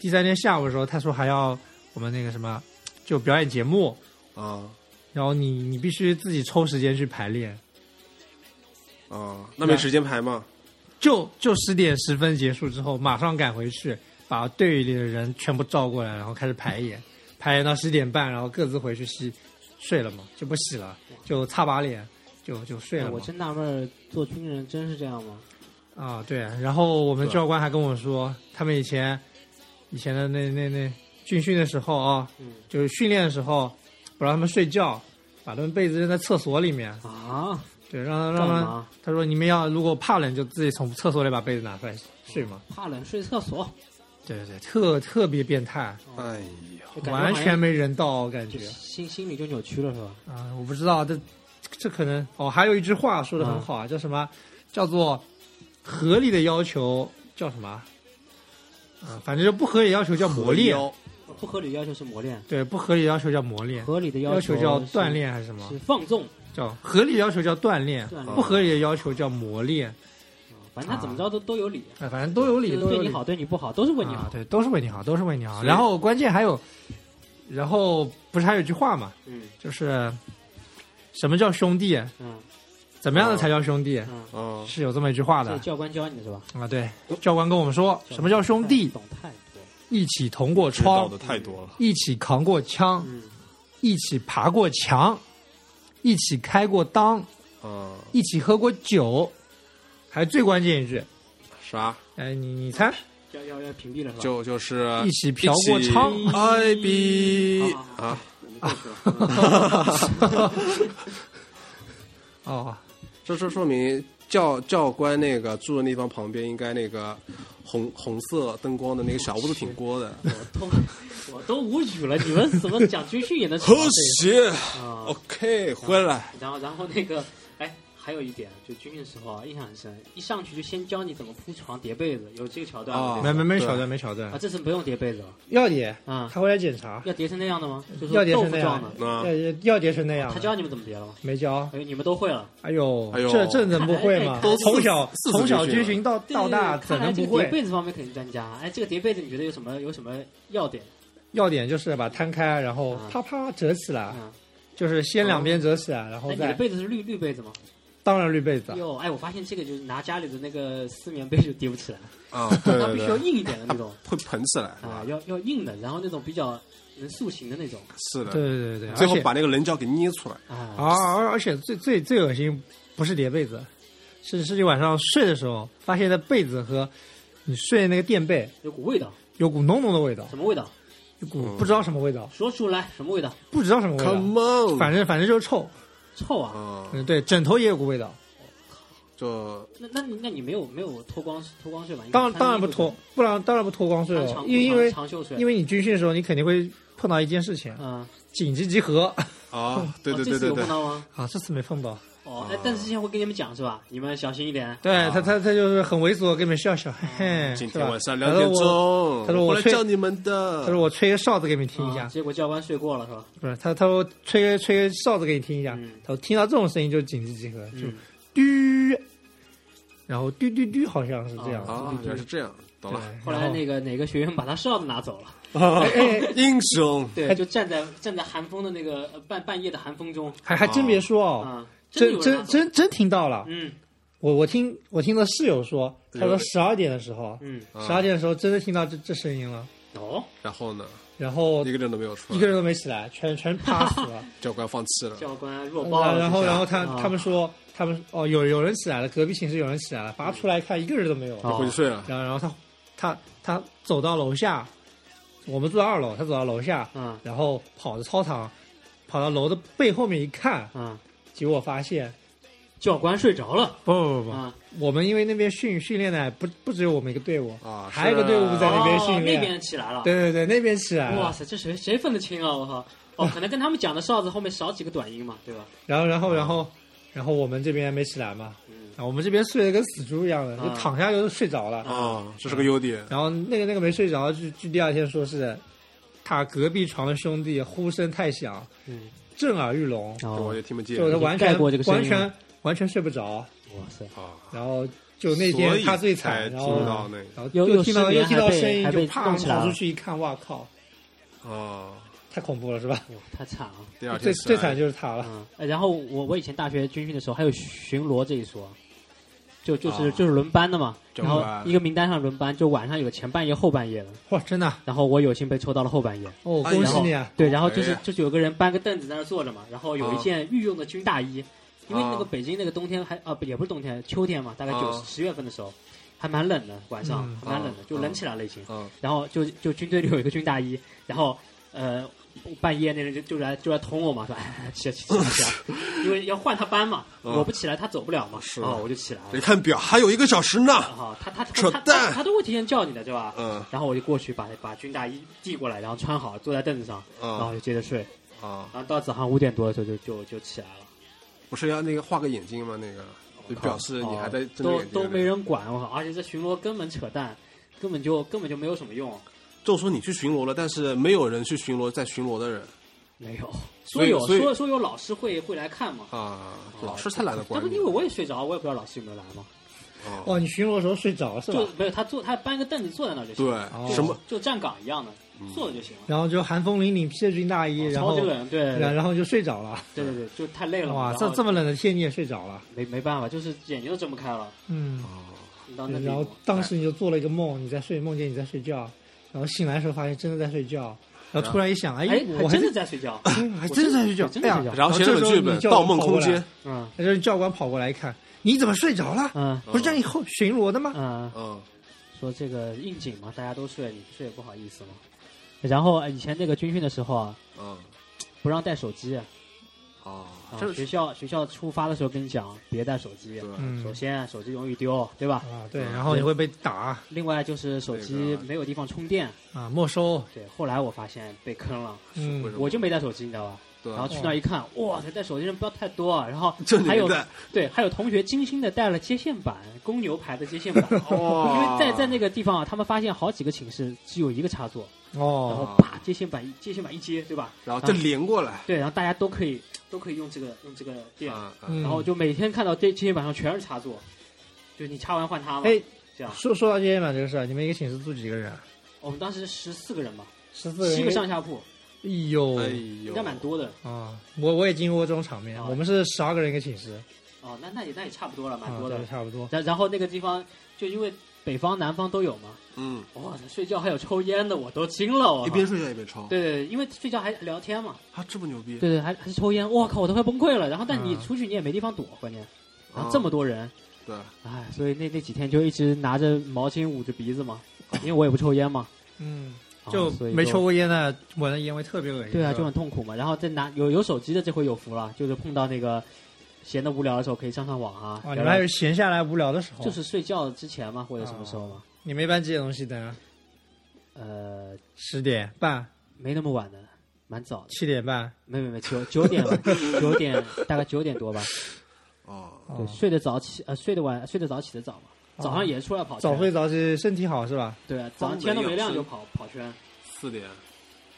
第三天下午的时候，他说还要我们那个什么，就表演节目，啊然后你你必须自己抽时间去排练，啊，那没时间排吗？就就十点十分结束之后，马上赶回去把队里的人全部召过来，然后开始排演，排演到十点半，然后各自回去洗睡了嘛，就不洗了，就擦把脸，就就睡了我真纳闷儿，做军人真是这样吗？啊，对，然后我们教官还跟我说，他们以前以前的那那那军训的时候啊，嗯就是训练的时候，不让他们睡觉，把他们被子扔在厕所里面，啊，对，让让他们，干嘛？他说你们要如果怕冷就自己从厕所里把被子拿出来睡嘛，怕冷睡厕所，对对对，特特别变态，哎呀，完全没人道感觉心心里就扭曲了是吧？啊，我不知道这这可能哦，还有一句话说的很好啊，叫什么？叫做合理的要求叫什么？啊，反正就不合理要求叫磨练，不合理要求是磨练，对，不合理要求叫磨练，合理的要求叫锻炼还是什么？是放纵，叫合理要求叫锻炼不合理的要求叫磨练。反正他怎么着都都有理，哎，反正都有理，对你好，对你不好，都是为你好。啊对，都是为你好，都是为你好。然后关键还有，然后不是还有句话嘛，嗯就是什么叫兄弟？嗯怎么样的才叫兄弟？嗯，嗯，是有这么一句话的教官教你的是吧？啊。对，教官跟我们说，什么叫兄弟？懂太多。一起同过窗知道的，太多了。一起扛过枪，嗯，一起爬过墙，一起开过裆，嗯，一起喝过酒，还最关键一句，啥？哎，你你猜，要要要屏蔽了是吧？就就是一起嫖过娼一起爱比啊啊，你过去了。哦，这是说明教教官那个住的地方旁边应该那个红红色灯光的那个小屋子挺多的。我都我都无语了，你们怎么讲军训也能和扯到这谐啊？，OK，回来。然后然后那个，哎，还有一点，就军训时候啊，印象很深，一上去就先教你怎么铺床叠被子，有这个桥段吗啊没没没对桥段，没桥段啊，，这次不用叠被子了要叠，啊，他会来检查，要叠成那样的吗？就是要叠成那样的。啊要要叠成那样，他教你们怎么叠了吗？没教。哎，你们都会了。哎呦，哎呦这这能不会吗？从小从小军训到到大，怎能不会？叠被子方面肯定专家。哎，这个叠被子你觉得有什么有什么要点？要点就是把它摊开，然后啊啪啪折起来，嗯，就是先两边折起来，然后再，你的被子是绿绿被子吗？当然绿被子，哟，哎，我发现这个就是拿家里的那个丝棉被就叠不起来，啊，对它对对，必须要硬一点的那种会蓬起来，啊，要要硬的，然后那种比较能塑形的那种是的。对对对对，最后把那个棱角给捏出来。啊。而而而且最最最恶心不是叠被子，是是你晚上睡的时候发现的被子和你睡的那个垫被有股味道，有股浓浓的味道，什么味道？一股不知道什么味道，说出来，什么味道？不知道什么味道，Come on，反正反正就是臭。臭啊！啊，嗯，对，枕头也有股味道。就那那你那你没有没有脱光脱光睡吧？当然当然不脱，不然当然不脱光睡了，因为因为长袖睡，因为你军训的时候，你肯定会碰到一件事情，啊，紧急集合啊，对对对对对哦这次有碰，到吗？啊，这次没碰到。哦，哎，但是之前会跟你们讲是吧？你们小心一点。对他他他就是很猥琐，跟你们笑笑，嘿嘿，今天晚上两点钟，他说我来叫你们的。他说我吹个哨子给你们听一下。啊，结果教官睡过了是吧？不是他他说吹个吹个哨子给你听一下。嗯，他说听到这种声音就紧急集合，就嗯，嘟，然后嘟嘟嘟，好像是这样。啊，原来是这样，懂了。后来那个哪个学员把他哨子拿走了，英雄，对，就站在站在寒风的那个呃半半夜的寒风中。还还真别说哦，啊，真真真真听到了。嗯我我听我听的室友说，他说十二点的时候，嗯啊十二点的时候真的听到这这声音了，哦，然后呢，然后一个人都没有出来，一个人都没起来，全全 趴死了。教官放弃了。教官弱爆了，然后然后他啊他们说他们哦有有人起来了，隔壁寝室有人起来了，拔出来看一个人都没有。哦回去睡了。然后然后他他他走到楼下，我们住在二楼，他走到楼下，嗯然后跑着操场，跑到楼的背后面一看，嗯，结果发现教官睡着了不不不不，啊，我们因为那边训训练的不不只有我们一个队伍啊还有一个队伍在那边哦训练，那边起来了，对对对，那边起来了。哇塞，这谁谁分得清啊？我靠！哦，可能跟他们讲的哨子后面少几个短音嘛，对吧？然后然后然后然后我们这边没起来嘛，嗯，啊，我们这边睡得跟死猪一样的，就啊躺下就睡着了。啊，这是个优点。然后那个那个没睡着，据据第二天说是他隔壁床的兄弟呼声太响，嗯，震耳欲聋，这我也听不见。就是完全盖过这个声音。完全完全睡不着。哇塞，啊。然后就那天他最惨，然后又又听到又听到声音，就啪动起来了。跑出去一看，哇靠，哦，太恐怖了是吧？哇，太惨了。第二最天最惨就是他了。然后我我以前大学军训的时候还有巡逻这一说，就就是、啊就是轮班的嘛。然后一个名单上轮班，就晚上有前半夜、后半夜的。哇，真的啊然后我有幸被抽到了后半夜。哦，恭喜你啊！对，然后就是哎就是有个人搬个凳子在那坐着嘛，然后有一啊件御用的军大衣，因为那个啊北京那个冬天还啊不也不是冬天，秋天嘛，大概九啊十月份的时候，还蛮冷的，晚上嗯还蛮冷的，啊就冷起来了已经。嗯然后就就军队里有一个军大衣，然后呃半夜那人就就来就来捅我嘛，说哎起来起来起来，因为要换他班嘛，嗯我不起来他走不了嘛，是啊我就起来了你。看表，还有一个小时呢。啊，他他他他扯淡他他都会提前叫你的，对吧？嗯然后我就过去把把军大衣递过来，然后穿好，坐在凳子上，然后嗯就接着睡。啊，然后到早上五点多的时候就就就起来了，不是要那个画个眼睛吗？那个就表示你还在都眼睛。都没。人管我靠，而且这巡逻根本扯淡，根本就根本就没有什么用，就说你去巡逻了，但是没有人去巡逻，在巡逻的人没有。说有所以所以说说有老师会会来看嘛，啊，老师才懒得管你但是因为我也睡着，我也不知道老师有没有来嘛，啊。哦，你巡逻的时候睡着是吧就？没有他坐他搬个凳子坐在那儿就行，对就，什么就站岗一样的，嗯坐着就行了。然后就寒风凛凛，披着军大衣，然后超级冷，对然然后就睡着了。对对对，就太累了嘛。哇，这这么冷的天你也睡着了？没没办法，就是眼睛都睁不开了。嗯。然后，当时你就做了一个梦，你在睡，梦见你在睡觉，然后醒来的时候发现真的在睡觉，然后突然一想，哎哎，，我真的在睡觉。哎还真的在睡觉，哎呀真的睡觉，然后写了本剧本《盗梦空间》。嗯那就是教官跑过来一看，你怎么睡着了？嗯不是叫你后巡逻的吗？嗯，嗯说这个应景嘛，大家都睡，你不睡也不好意思嘛。然后呃以前那个军训的时候啊，嗯不让带手机，啊，啊这学校学校出发的时候跟你讲别带手机。首先手机容易丢，对吧？啊，对，然后你会被打。另外就是手机没有地方充电。啊，没收，对，后来我发现被坑了，我就没带手机，你知道吧？对。然后去那一看，哇，塞带手机人不要太多啊。然后这还有对，还有同学精心的带了接线板，公牛牌的接线板，哦因为在在那个地方啊，他们发现好几个寝室只有一个插座，哦。然后哦，啪接线板一接线板一接，对吧？然后就连过来，对，然后大家都可以都可以用这个用这个电，然后就每天看到这接线板上全是插座，就你插完换它嘛，哎，这样。说说到接线板这个事儿，你们一个寝室住几个人啊？我们当时十四个人嘛，十四人，七个上下铺，哎呦。哎呦，应该蛮多的。啊！我我也经历过这种场面，啊我们是十二个人一个寝室，哦，那那也那也差不多了，蛮啊，多的。对，。差不多。然然后那个地方就因为北方南方都有嘛，嗯，哇，睡觉还有抽烟的，我都惊了，我一边睡觉一边抽，对对对，因为睡觉还聊天嘛，啊，这么牛逼，对对，还还是抽烟，我靠，我都快崩溃了。然后但你嗯出去你也没地方躲，关键，然后啊这么多人，对，哎，所以那那几天就一直拿着毛巾捂着鼻子嘛，因为我也不抽烟嘛，嗯，啊就没抽过烟的，闻的烟味特别恶心。对啊，就很痛苦嘛。然后再拿有有手机的这回有福了，就是碰到那个闲的无聊的时候可以上上网啊，哦，你们还有闲下来无聊的时候，就是睡觉之前嘛，或者什么时候嘛，你们一般几点钟熄灯啊？呃，十点半、没那么晚的，蛮早的，七点半。没没没九九点吧，九点大概九点多吧。哦，对，哦睡得早起呃睡得晚睡得早起得早嘛，早上也出来跑圈早睡早起，身体好是吧？对啊，早上天都没亮就跑跑圈，四点、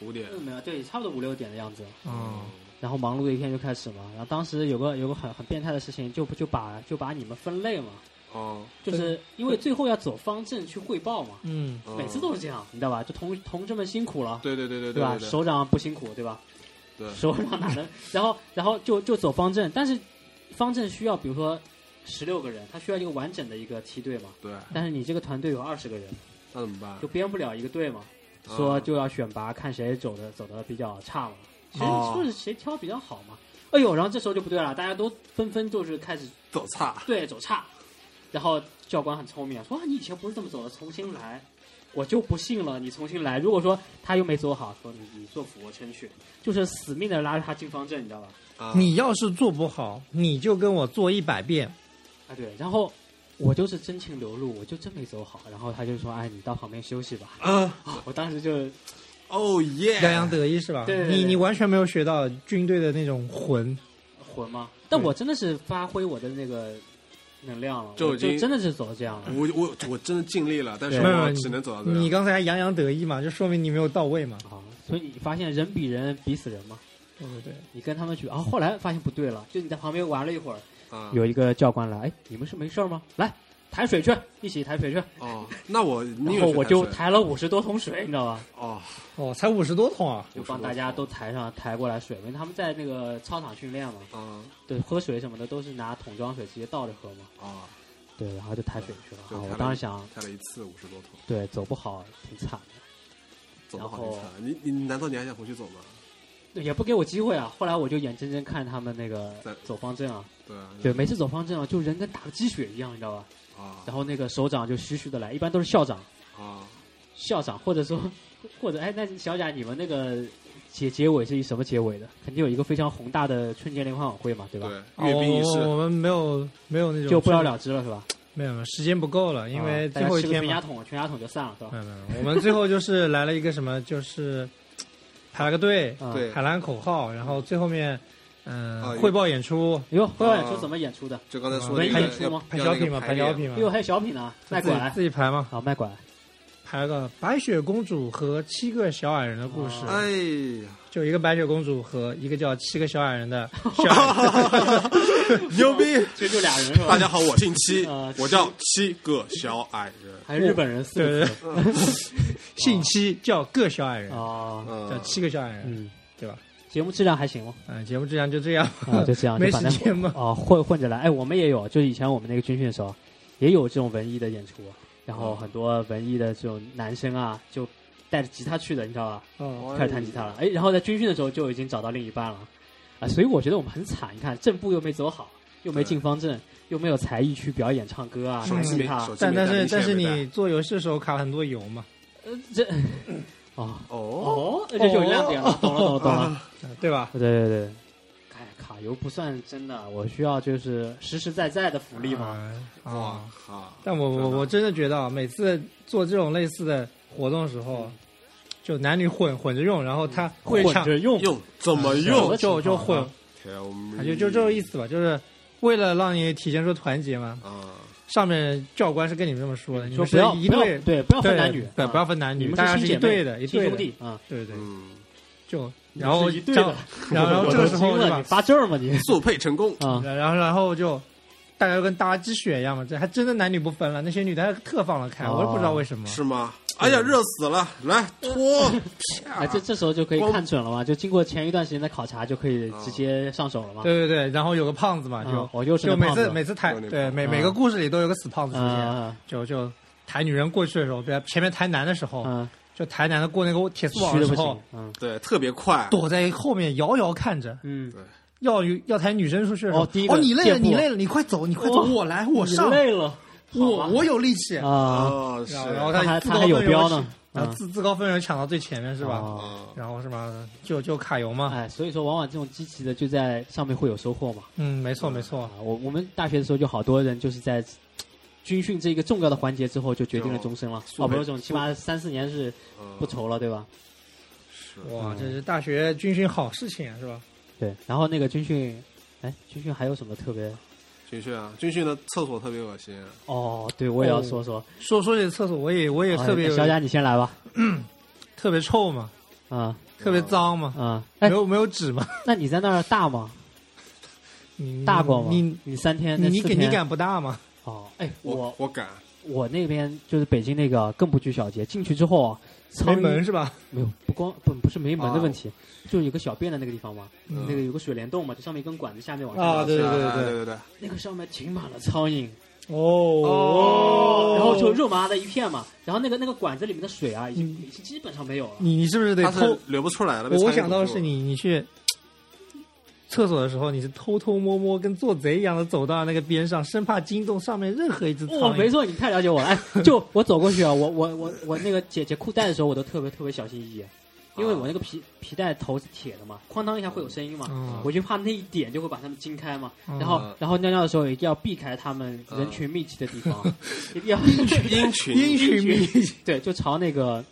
五点，嗯没有对，差不多五六点的样子。嗯，然后忙碌的一天就开始嘛。然后当时有个有个很很变态的事情，就就把就把你们分类嘛，哦，就是因为最后要走方阵去汇报嘛，嗯，哦每次都是这样，你知道吧？就同同志们辛苦了，对对对对对吧？对对，首长不辛苦，对吧？对首长哪能？然后然后就就走方阵，但是方阵需要比如说十六个人，他需要一个完整的一个梯队嘛。对，但是你这个团队有二十个人，那怎么办就？编不了一个队嘛。啊说就要选拔，看谁走的走的比较差嘛。其实哦说是谁挑比较好嘛。哎呦，然后这时候就不对了，大家都纷纷就是开始走差，对走差，然后教官很聪明啊，说啊你以前不是这么走的，重新来。我就不信了，你重新来。如果说他又没走好，说你你做俯卧撑去，就是死命的拉着他进方阵，你知道吧？啊你要是做不好，你就跟我做一百遍。啊对，然后我就是真情流露，我就真没走好。然后他就说，哎，你到旁边休息吧。啊，我当时就哦耶，洋洋得意是吧？对对对你你完全没有学到军队的那种魂。魂吗？但我真的是发挥我的那个能量了，就已经就真的是走到这样了。我我我真的尽力了，但是对我只能走到这样。你刚才还洋洋得意嘛，就说明你没有到位嘛。啊，所以你发现人比人比死人嘛？对对对，你跟他们去，啊，后来发现不对了，就你在旁边玩了一会儿，啊，有一个教官来，哎，你们是没事儿吗？来抬水去，一起抬水去。哦，那我你然后我就抬抬了五十多桶水，你知道吧？哦，哦，才五十多桶啊！就帮大家都抬上抬过来水，因为他们在那个操场训练嘛，嗯对，喝水什么的都是拿桶装水直接倒着喝嘛。啊，对，然后就抬水去了。啊，我当时想，抬了一次五十多桶，对，走不好挺惨的。走不好然后挺惨。你你难道你还想回去走吗？也不给我机会啊！后来我就眼睁睁看他们那个走方阵啊，对啊，对，每次走方阵啊，就人跟打了鸡血一样，你知道吧？啊然后那个首长就徐徐的来，一般都是校长，啊，校长或者说或者哎，那小贾你们那个结结尾是以什么结尾的？肯定有一个非常宏大的春节联欢晚会嘛，对吧？对，阅兵仪式哦我们没有没有那种就不了了之了是吧？没有没有时间不够了，因为啊最后一天全家。桶，全家桶就散了是吧？没有没有，我们最后就是来了一个什么，就是排了个队，啊。对。喊了口号，然后最后面嗯、啊汇报演出，哟，汇报演出怎么演出的？就刚才说的那个要艺演出吗排小品嘛，排小品嘛，哟，还有小品呢，卖拐。自己排吗？好，卖拐。排了个白雪公主和七个小矮人的故事，哎呀，就一个白雪公主和一个叫七个小矮人的小 矮牛逼！这就俩人是吧？大家好，我姓七啊，我叫七个小矮人。还是日本人四个对字，姓七叫个小矮人，啊，叫嗯，七个小矮人，嗯，对吧？节目质量还行吗？嗯，节目质量就这样，啊，就这样，没就反正时间嘛。啊，混混着来。哎，我们也有，就是以前我们那个军训的时候，也有这种文艺的演出，然后很多文艺的这种男生啊，就带着吉他去的，你知道吧？哦，开始弹吉他了。哎，然后在军训的时候就已经找到另一半了，啊，所以我觉得我们很惨。你看正步又没走好，又没进方阵，又没有才艺去表演唱歌啊，手机没弹吉他手，机但但是但是你做游戏的时候卡很多油嘛，呃，这哦 哦，哦，这就有亮点了，懂了懂了懂了。对吧？对对对，哎，卡油不算真的，我需要就是实实在在的福利嘛。啊哇啊！哈！但我我我真的觉得啊，每次做这种类似的活动的时候，就男女混混着用，然后他会抢，混着用，用怎么用？就就混，啊就就这个意思吧，就是为了让你体现出团结嘛。啊，上面教官是跟你们这么说的，你们是说不要一队，不要对，不要对分男女，对，啊不要分男女，你们大家是一亲姐妹队的，一队的，亲兄弟。啊。对对，嗯，就然后是一队这样的，然后 然后这个时候我都惊了，是吧你？发证吗你？速配成功。啊，然后然后就大家就跟搭鸡血一样嘛，这还真的男女不分了，那些女的还特放得开，哦。我也不知道为什么。是吗？哎呀，热死了！来脱，哎，这这时候就可以看准了嘛，就经过前一段时间的考察，就可以直接上手了嘛。对对对，然后有个胖子嘛，啊就我就是就每那胖子。次每次抬对每每个故事里都有个死胖子出现，啊就就抬女人过去的时候，比如前面抬男的时候，嗯，就抬男的过那个铁丝网的不行的时候，，嗯。对，特别快。躲在后面遥遥看着，嗯，要要抬女生出去哦第一个你累了，你累了，你快走，你快走，哦我来，我你上，累了，我我有力气，啊，哦，是然后然后他还他还有标呢然后嗯自自高分人抢到最前面是吧？啊啊，然后是吧？就就卡油嘛，哎，所以说往往这种积极的就在上面会有收获嘛。嗯，没错没错啊，，我我们大学的时候就好多人就是在军训这一个重要的环节之后就决定了终身了。哦，不是这种起码三四年是嗯不愁了，对吧？是哇，这是大学军训好事情啊，是吧？对。然后那个军训，哎，军训还有什么特别？军训啊，军训的厕所特别恶心。哦，对，我也要说说。说说起厕所，我也我也特别小贾，你先来吧。特别臭嘛，啊特别脏嘛，啊，哎没，有没有纸嘛，那你在那儿大吗？你大过吗？你你三天，你你敢你敢不大吗？哦？哎，我我我敢，我那边就是北京那个更不拘小节，进去之后啊，没门是吧？没有，不光不不是没门的问啊题，就是有个小便的那个地方嘛，嗯那个有个水帘洞嘛，就上面一根管子，下面往下啊，对对对对对对对，那个上面停满了苍蝇，哦然后就肉麻的一片嘛，然后那个那个管子里面的水啊，已经已经基本上没有了。你你是不是得偷？流不出来了。被我想到的是你你去厕所的时候，你是偷偷摸摸跟做贼一样的走到那个边上，生怕惊动上面任何一只苍哦，没错，你太了解我了。哎，就我走过去啊，我我我我那个解解裤带的时候，我都特别特别小心翼翼，因为我那个皮皮带头是铁的嘛，哐当一下会有声音嘛，嗯我就怕那一点就会把他们惊开嘛。嗯然后然后尿尿的时候一定要避开他们人群密集的地方，一定要鹰群阴群密集，对，就朝那个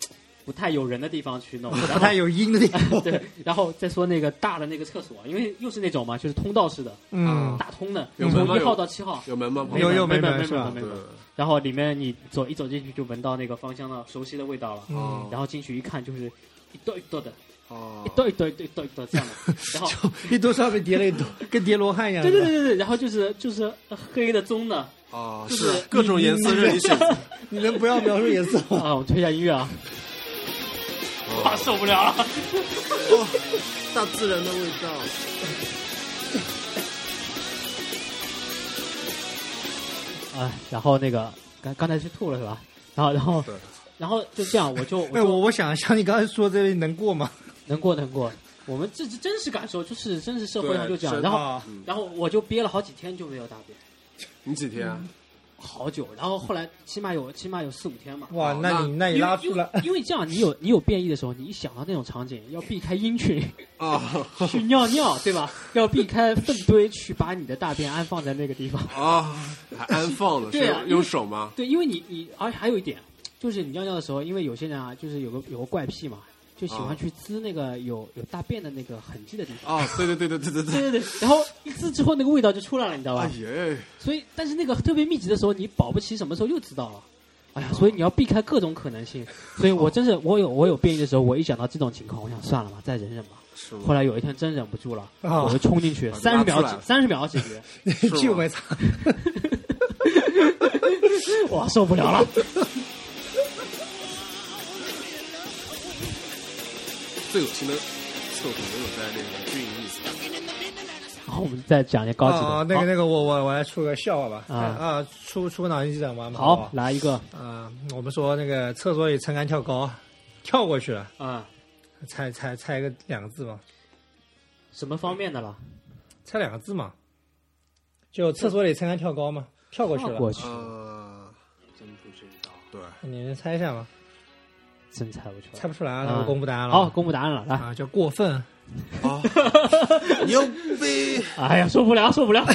不太有人的地方去弄，然后不太有阴的地方。对，然后再说那个大的那个厕所，因为又是那种嘛，就是通道式的，嗯，打通的，有门吗从一号到七号，有门吗？有有没门没门是吧对没门。然后里面你走一走进去就闻到那个芳香的熟悉的味道了，嗯然后进去一看就是一垛一垛的，哦一，垛一垛一垛一垛一垛这样的，然后一堆上面叠了一堆，跟叠罗汉一样。对对对对对，然后就是就是黑的棕的哦，就是是各种颜色任你选择。你能不要描述颜色吗？啊，我们推一下音乐啊，哦啊受不了了，哇，大自然的味道。啊，然后那个刚刚才是吐了是吧？然后然后然后就这样，我就我哎，我我想像你刚才说这里能过吗？能过能过。我们这是真实感受，就是真实社会上就这样。然后啊然后我就憋了好几天就没有大便，你几天？好久。然后后来起码有起码有四五天嘛。哇，哦那你那你拉出来，因为这样，你有你有变异的时候，你一想到那种场景，要避开鹰群 啊 去尿尿，对吧？要避开粪堆去把你的大便安放在那个地方。啊，还安放了，是 对啊用用手吗？对，因为你你，而且还有一点，就是你尿尿的时候，因为有些人啊，就是有个有个怪癖嘛，就喜欢啊去滋那个有有大便的那个痕迹的地方。啊，对对对对对对对，对对对，然后一滋之后，那个味道就出来了，你知道吧哎？耶，所以，但是那个特别密集的时候，你保不齐什么时候又知道了。哎呀，所以你要避开各种可能性。所以我真是，我有我有便意的时候，我一想到这种情况，我想算了吧，再忍忍吧。后来有一天真忍不住了，啊我就冲进去，三十秒三十秒解决，吗屁股没擦。哇，受不了了。最恶心的厕所没有在那个军营里面。然后我们再讲一点高级的。啊，那个那个，我我我来出个笑话吧。啊啊，出出个脑筋急转弯吧。好，来一个啊，我们说那个厕所里撑杆跳高，跳过去了，啊，猜猜猜一个两个字吧，什么方面的了？猜两个字嘛，就厕所里撑杆跳高嘛，跳过去了。跳过去，呃，真不知道，对，你能猜一下吗？真猜不出来。猜不出来，啊那我公布答案了。好，公布答案了，来。啊，叫过分。啊，牛逼！哎呀，受不了，受不了。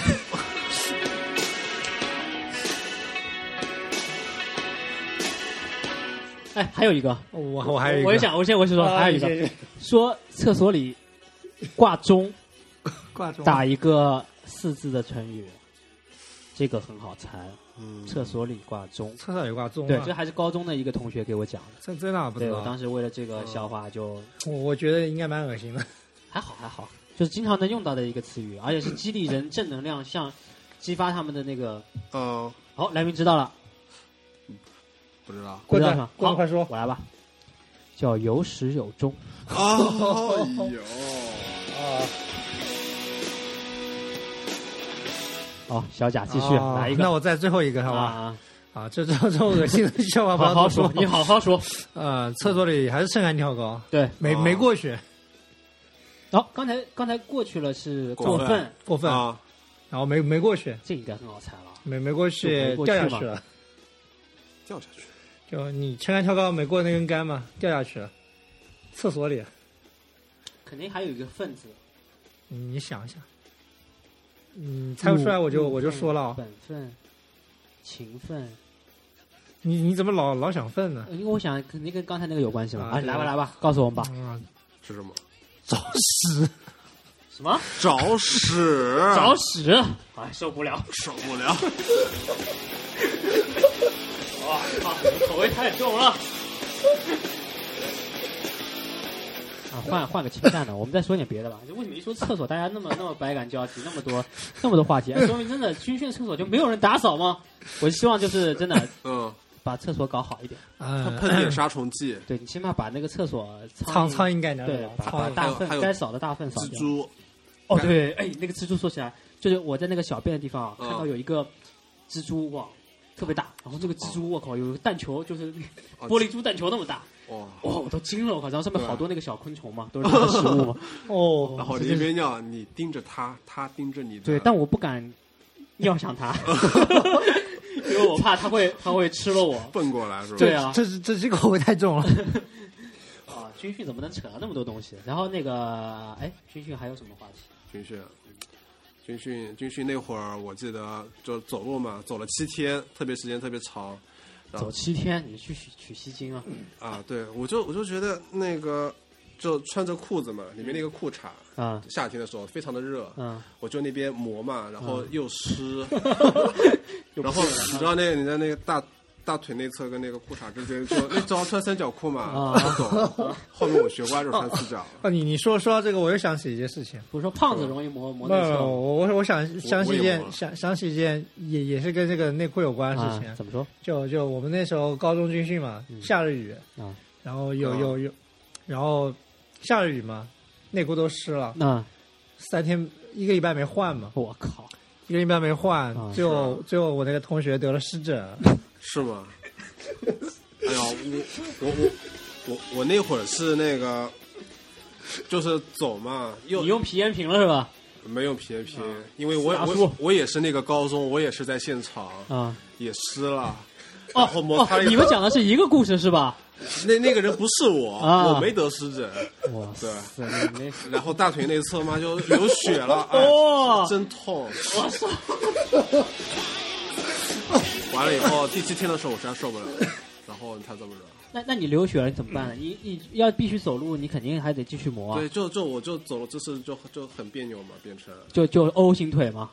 哎，还有一个，我我还有一个，我也想，我先我先说，啊还有一个，说厕所里挂钟挂钟打一个四字的成语，这个很好猜。嗯，厕所里挂钟，厕所里挂钟对，啊这还是高中的一个同学给我讲的。这真的不知对，我。当时为了这个笑话就我我觉得应该蛮恶心的。还好还好，就是经常能用到的一个词语，而且是激励人正能量，像激发他们的那个。嗯，好，来宾知道了，不知道。棍子知道是吧？好，棍子快说我来吧。叫有始有终，哎呦，啊，好，小贾继续啊来一个，那我再最后一个好吧？啊，啊，这这这种恶心的笑话不 好好要多说，你好好说。呃，厕所里还是撑杆跳高，对，没哦。没过去，好，刚才刚才过去了是过分。过分，啊，然后没没过去，这应该很好猜了。没没过去没过去掉下去了。掉下去。就你撑杆跳高没过那根杆嘛，掉下去了。厕所里，肯定还有一个分子，你你想一想，你猜不出来我就我就说了啊，本分、勤奋，你你怎么老老想粪呢？因为我想肯定跟刚才那个有关系嘛。啊，来吧来吧，告诉我们吧。啊，是什么？找屎！什么？找屎！找屎！哎，受不了！受不了！哇靠，你口味太重了。啊，换换个清淡的，我们再说点别的吧。就为什么一说厕所，大家那么那么百感交集，那么多那么多话题？哎说明真的军训厕所就没有人打扫吗？我希望就是真的嗯，把厕所搞好一点。他嗯，喷点杀虫剂，对你起码把那个厕所苍苍蝇蝇该拿对，把把大粪还有该扫的大粪扫掉。蜘蛛哦，对，哎，那个蜘蛛说起来，就是我在那个小便的地方啊，嗯看到有一个蜘蛛网，特别大，然后这个蜘蛛，我靠，有个弹球，就是哦玻璃珠弹球那么大，哇！哇，我都惊了，我靠，然后上面好多那个小昆虫嘛，都是它的食物嘛。哦，然后你一边尿，你盯着它，它盯着你。对，但我不敢尿向它，因为我怕它会它会吃了我。蹦过来是吧？对啊这这这这口味太重了。啊，军训怎么能扯到那么多东西？然后那个，哎，军训还有什么话题？军训，军训，军训那会儿，我记得就走路嘛，走了七天，特别时间特别长。啊走七天，你去取取西经啊？啊，对，我就我就觉得那个，就穿着裤子嘛，里面那个裤衩，啊，夏天的时候非常的热，嗯，我就那边磨嘛，然后嗯又湿，又 然后你知道那个你在那个大大腿内侧跟那个裤衩之间，就那只要穿三角裤嘛。后面我学乖就穿四角，啊，你你说说到这个，我又想起一件事情。不是说胖子容易磨磨内侧我我我想想起一件想想起一件也也是跟这个内裤有关的事情啊？。怎么说？就就我们那时候高中军训嘛，嗯下着雨，啊然后有啊有有，然后下着雨嘛，内裤都湿了，那三天一个礼拜没换嘛，我靠，一个礼拜没换啊，最后最后我那个同学得了湿疹，是吗？哎呀，我我我我我那会儿是那个，就是走嘛，又你用皮炎平了是吧？没用皮炎平，因为我我我也是那个高中，我也是在现场，啊，也湿了。你们讲的是一个故事是吧？那那个人不是我，啊我没得湿疹，哇对。然后大腿内侧嘛就流血了，哎，哇真痛。我操！完了以后，第七天的时候我实在受不了，然后他这么着？那那你流血了你怎么办呢？你你要必须走路，你肯定还得继续磨啊对，，就就我就走了姿势就就很别扭嘛，变成就就 O 型腿嘛，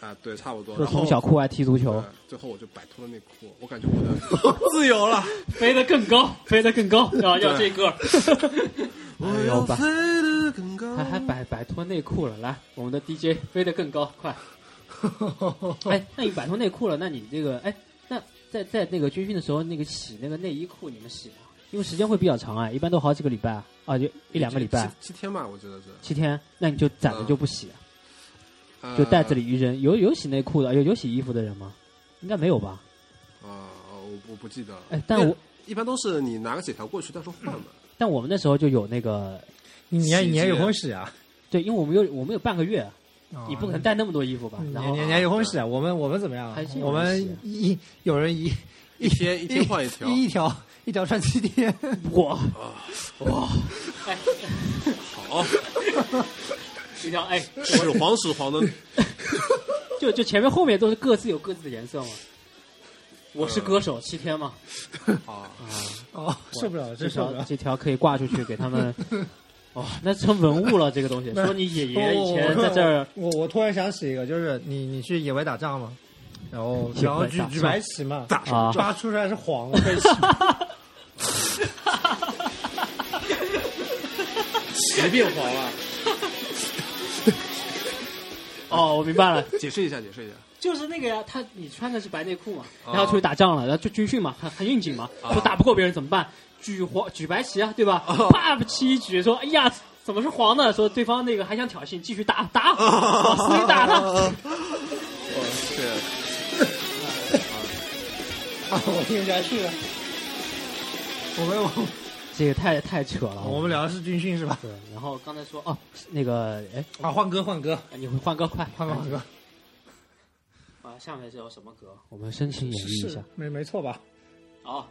啊，对，差不多。就从小酷爱踢足球对，最后我就摆脱了内裤，我感觉我的 自由了。飞得更高，飞得更高，要要这个。我要，飞得更高。还还摆摆脱内裤了，来，我们的 DJ 飞得更高，快！哎，那你摆脱内裤了，那你这个哎，那在在那个军训的时候，那个洗那个内衣裤，你们洗吗？因为时间会比较长啊，一般都好几个礼拜啊，就一两个礼拜，七 七天吧，我觉得是。七天，那你就攒着就不洗，呃就袋子里一扔。有有洗内裤的，有有洗衣服的人吗？应该没有吧？啊，我我不记得了。哎，但我一般都是你拿个纸条过去，到时候换嘛。但我们那时候就有那个，你你还洗洁你还有空洗啊？对，因为我们有我们有半个月，哦你不可能带那么多衣服吧？然后你你你还有空洗啊？我们我们怎么样我们一有人一一天一天换一条。一一条一条穿七天，哇哇，哎，好，一条哎，始黄始黄的。就就前面后面都是各自有各自的颜色嘛。我是歌手，七天嘛，啊，哦，受不了了，这真受不了。条这条可以挂出去给他们。哦，那成文物了，这个东西。说你爷爷以前在这儿，我我突然想起一个，就是你你去野外打仗嘛，然后然后举举白旗嘛，打啊抓出来是黄。旗 变黄了。哦，我明白了，解释一下，解释一下。就是那个呀，他你穿的是白内裤嘛，啊然后出去打仗了，然后就军训嘛，很很应景嘛，啊说打不过别人怎么办？举黄举白旗啊，对吧？啪旗一举，说哎呀，怎么是黄的？说对方那个还想挑衅，继续打打，往死里打他。我去，啊，我听不下去了。我们我这个太太扯了。我们聊的是军训是吧？对，然后刚才说哦，那个哎，啊，换歌换歌你会换歌快换歌换歌，啊！下面这首什么歌？我们深情演绎一下是。没没错吧？哦，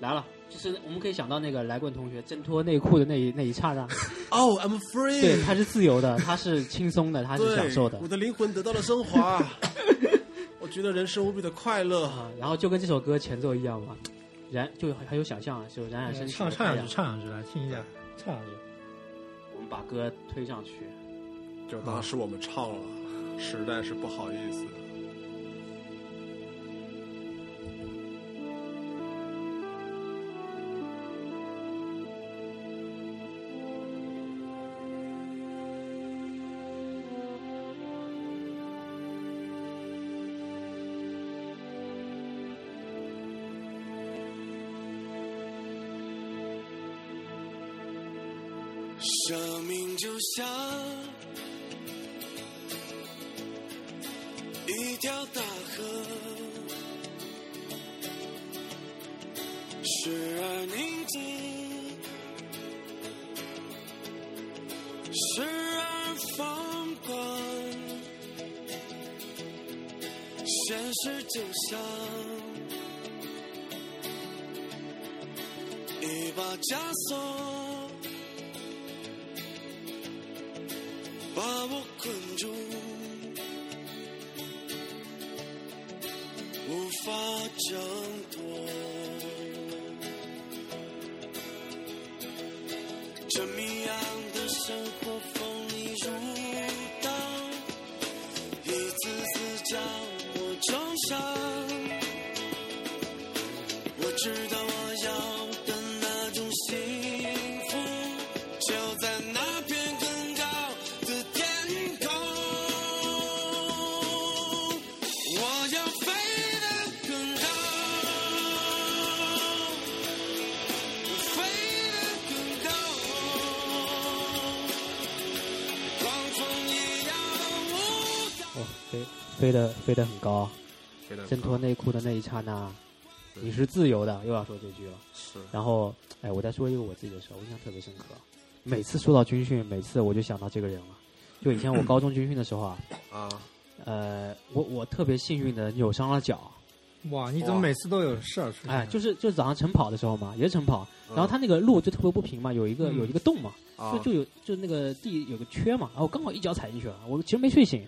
来了，就是我们可以想到那个来棍同学挣脱内裤的那一那一刹那，哦，I'm free。对，他是自由的，他是轻松的，他是享受的我的灵魂得到了升华。我觉得人生无比的快乐。啊。然后就跟这首歌前奏一样嘛，燃就很有想象啊，就冉冉升起的太阳唱唱两句，唱两句来听一下，唱两句。我们把歌推上去。就当时我们唱了，实在是不好意思。就像一条大河，时而宁静，时而放光。现实就像一把枷锁。飞飞得飞得很高，挣脱内裤的那一刹那，你是自由的，又要说这句了。是。然后，哎，我再说一个我自己的事儿，我印象特别深刻。每次说到军训，每次我就想到这个人了。就以前我高中军训的时候啊，啊，呃，我我特别幸运的扭伤了脚，哇，你怎么每次都有事儿出现？哎，就是就是早上晨跑的时候嘛，也是晨跑，嗯。然后他那个路就特别不平嘛，有一个嗯。有一个洞嘛，啊。就就有就那个地有个缺嘛，然后刚好一脚踩进去了，我其实没睡醒，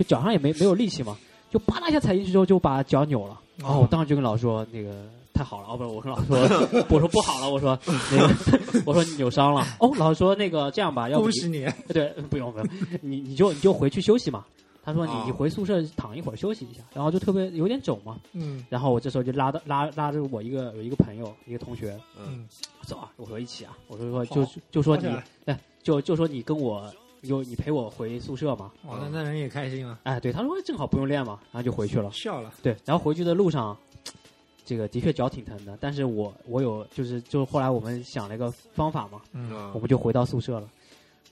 就脚上也没没有力气嘛，就啪啦一下踩进去之后就把脚扭了，然后我当时就跟老师说那个太好了，哦不是，我跟老师说我说不好了，我说那个我说你扭伤了，哦老师说那个这样吧，要不你恭喜你！对不用不用，你你就你就回去休息嘛，他说你啊你回宿舍躺一会儿休息一下，然后就特别有点肿嘛，嗯。然后我这时候就拉到拉拉着我一个有一个朋友一个同学嗯，走啊，我说一起啊，我说说就就说你哎就就说你跟我有你陪我回宿舍嘛，哦，那那人也开心了，哎对，他说正好不用练嘛，然后就回去了。笑了。对，然后回去的路上，这个的确脚挺疼的，但是我我有就是就后来我们想了一个方法嘛，嗯，嗯我们就回到宿舍了。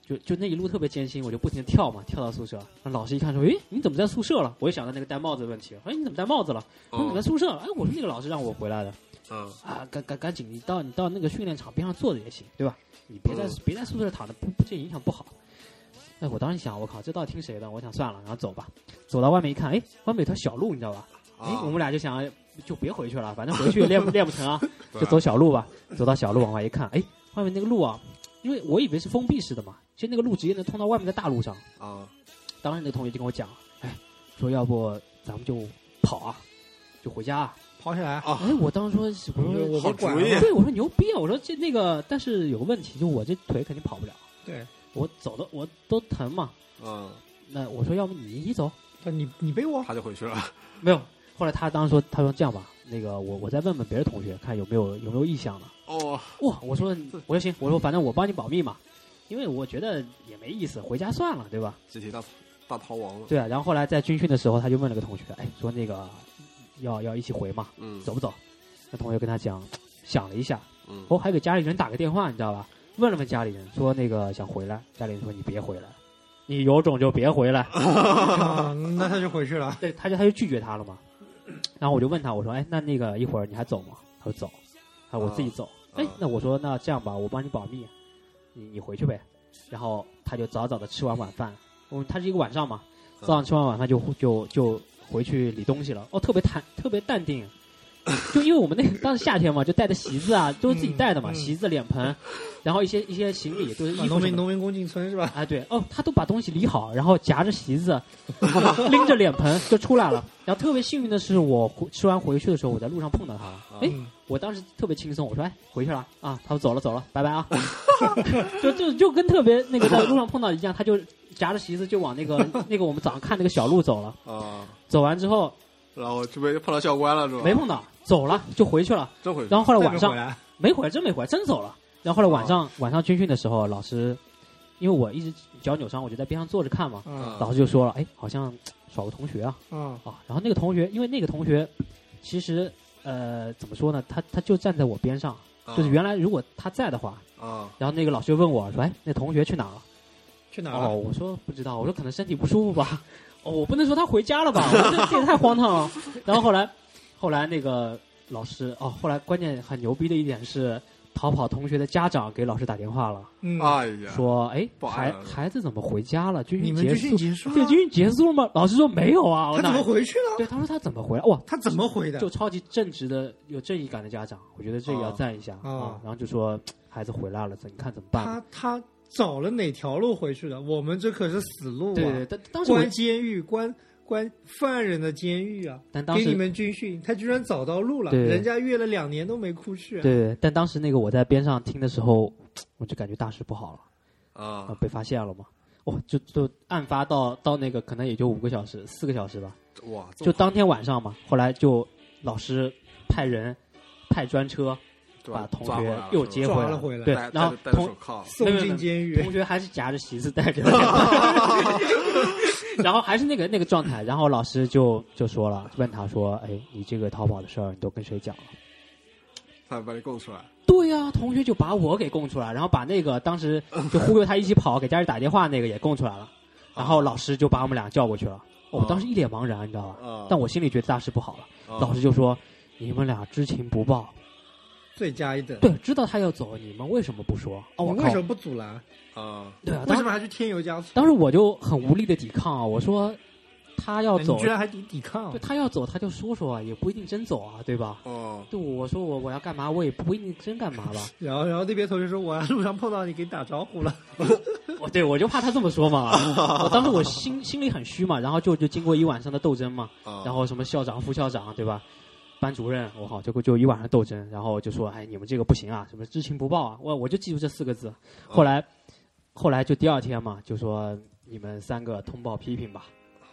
就就那一路特别艰辛，我就不停的跳嘛，跳到宿舍。那老师一看说：“诶，你怎么在宿舍了？”我就想到那个戴帽子的问题，哎，你怎么戴帽子了？说你在哦宿舍了。哎，我说那个老师让我回来的嗯啊，赶赶赶紧，你到你到那个训练场边上坐着也行，对吧？你别在、嗯别在宿舍躺着，不不这影响不好。哎，我当时想，我靠，这到底听谁的？我想算了，然后走吧。走到外面一看，哎，外面有条小路，你知道吧？哎，啊我们俩就想就别回去了，反正回去练不 练不成啊，就走小路吧。走到小路往外一看，哎，外面那个路啊，因为我以为是封闭式的嘛，其实那个路直接能通到外面的大路上。啊当时那个同学就跟我讲，哎，说要不咱们就跑啊，就回家啊。跑起来，啊哎，我当时说，我说我好主意。对，我说牛逼啊！我说这那个，但是有个问题，就我这腿肯定跑不了，对，我走的我都疼嘛。嗯，那我说，要不你你走？那你你背我，他就回去了。没有。后来他当时说，他说这样吧，那个我我再问问别的同学，看有没有有没有意向的。哦，哇，我说我说行，我说反正我帮你保密嘛，因为我觉得也没意思，回家算了，对吧？集体大大逃亡了。对啊。然后后来在军训的时候，他就问了个同学，哎，说那个要要一起回嘛，嗯，走不走？那同学跟他讲，想了一下，嗯哦，还给家里人打个电话，你知道吧？问了问家里人，说那个想回来，家里人说你别回来，你有种就别回来。啊 那他就回去了。对，他就他就拒绝他了嘛。然后我就问他，我说，哎，那那个一会儿你还走吗？他说走，他说，我自己走。哎啊，那我说那这样吧，我帮你保密，你你回去呗。然后他就早早的吃完晚饭，嗯，他是一个晚上嘛，早上吃完晚饭就就就回去理东西了。哦，特别淡，特别淡定。就因为我们那个当时夏天嘛，就带的席子啊，都是自己带的嘛，席子、脸盆，然后一些一些行李都是衣啊农。民农民工进村是吧？哎，对，哦，他都把东西理好，然后夹着席子，拎着脸盆就出来了。然后特别幸运的是，我吃完回去的时候，我在路上碰到他了。哎，嗯我当时特别轻松，我说：“哎，回去了啊？”他说：“走了，走了，拜拜啊。”就就就跟特别那个在路上碰到一样，他就夹着席子就往那个那个我们早上看那个小路走了。啊，走完之后然后这边就碰到教官了是吧？没碰到，走了就回去了。真回去。然后后来晚上没回来真没回来，真走了。然后后来晚上、晚上军训的时候，老师因为我一直脚扭伤，我就在边上坐着看嘛。嗯老师就说了：“哎，好像少个同学啊嗯啊！”然后那个同学，因为那个同学其实呃怎么说呢，他他就站在我边上，啊就是原来如果他在的话，啊然后那个老师就问我说：“哎，那同学去哪了？”哦，去哪了？我说不知道，我说可能身体不舒服吧。哦，我不能说他回家了吧，这也太荒唐了。然后后来，后来那个老师哦，后来关键很牛逼的一点是，逃跑同学的家长给老师打电话了，嗯，哎呀，说：“哎，孩孩子怎么回家了？军你们军训结束训结束对，军训结束了吗？”老师说：“没有啊。”我他怎么回去了？对，他说他怎么回来？哇，他怎么回的就？超级正直的、有正义感的家长，我觉得这个要哦赞一下哦啊。然后就说孩子回来了，你看怎么办？他他找了哪条路回去的？我们这可是死路啊！对对，但当时关监狱，关关犯人的监狱啊！但当时给你们军训，他居然找到路了，对人家约了两年都没哭去。对，但当时那个我在边上听的时候，我就感觉大事不好了，啊，啊，被发现了嘛。哇，就就案发到到那个可能也就五个小时、四个小时吧，哇，就当天晚上嘛。后来就老师派人派专车把同学又接回来，了回来对，然后同，送进监狱同，学还是夹着席子带着，然后还是那个那个状态，然后老师就就说了，问他说：“哎，你这个逃跑的事儿，你都跟谁讲了？”他把你供出来。对呀、同学就把我给供出来，然后把那个当时就忽悠他一起跑，给家里打电话那个也供出来了，然后老师就把我们俩叫过去了。我当时一脸茫然，你知道吧？啊但我心里觉得大事不好了。啊老师就说：“你们俩知情不报，罪加一等。对，知道他要走，你们为什么不说？”哦，我为什！么不阻拦？啊，对啊，为什么还去添油加醋？当时我就很无力的抵抗啊！我说他要走你居，然还抵抵抗对？他要走他就说说啊，也不一定真走啊，对吧？哦，对，我说我我要干嘛，我也不一定真干嘛吧。然后然后那边同学说我路上碰到你给你打招呼了。我 对我就怕他这么说嘛。我当时我心心里很虚嘛，然后就就经过一晚上的斗争嘛，啊然后什么校长、副校长，对吧？班主任，我靠，结果就一晚上斗争，然后就说，哎，你们这个不行啊，什么知情不报啊，我我就记住这四个字。后来，后来就第二天嘛，就说你们三个通报批评吧。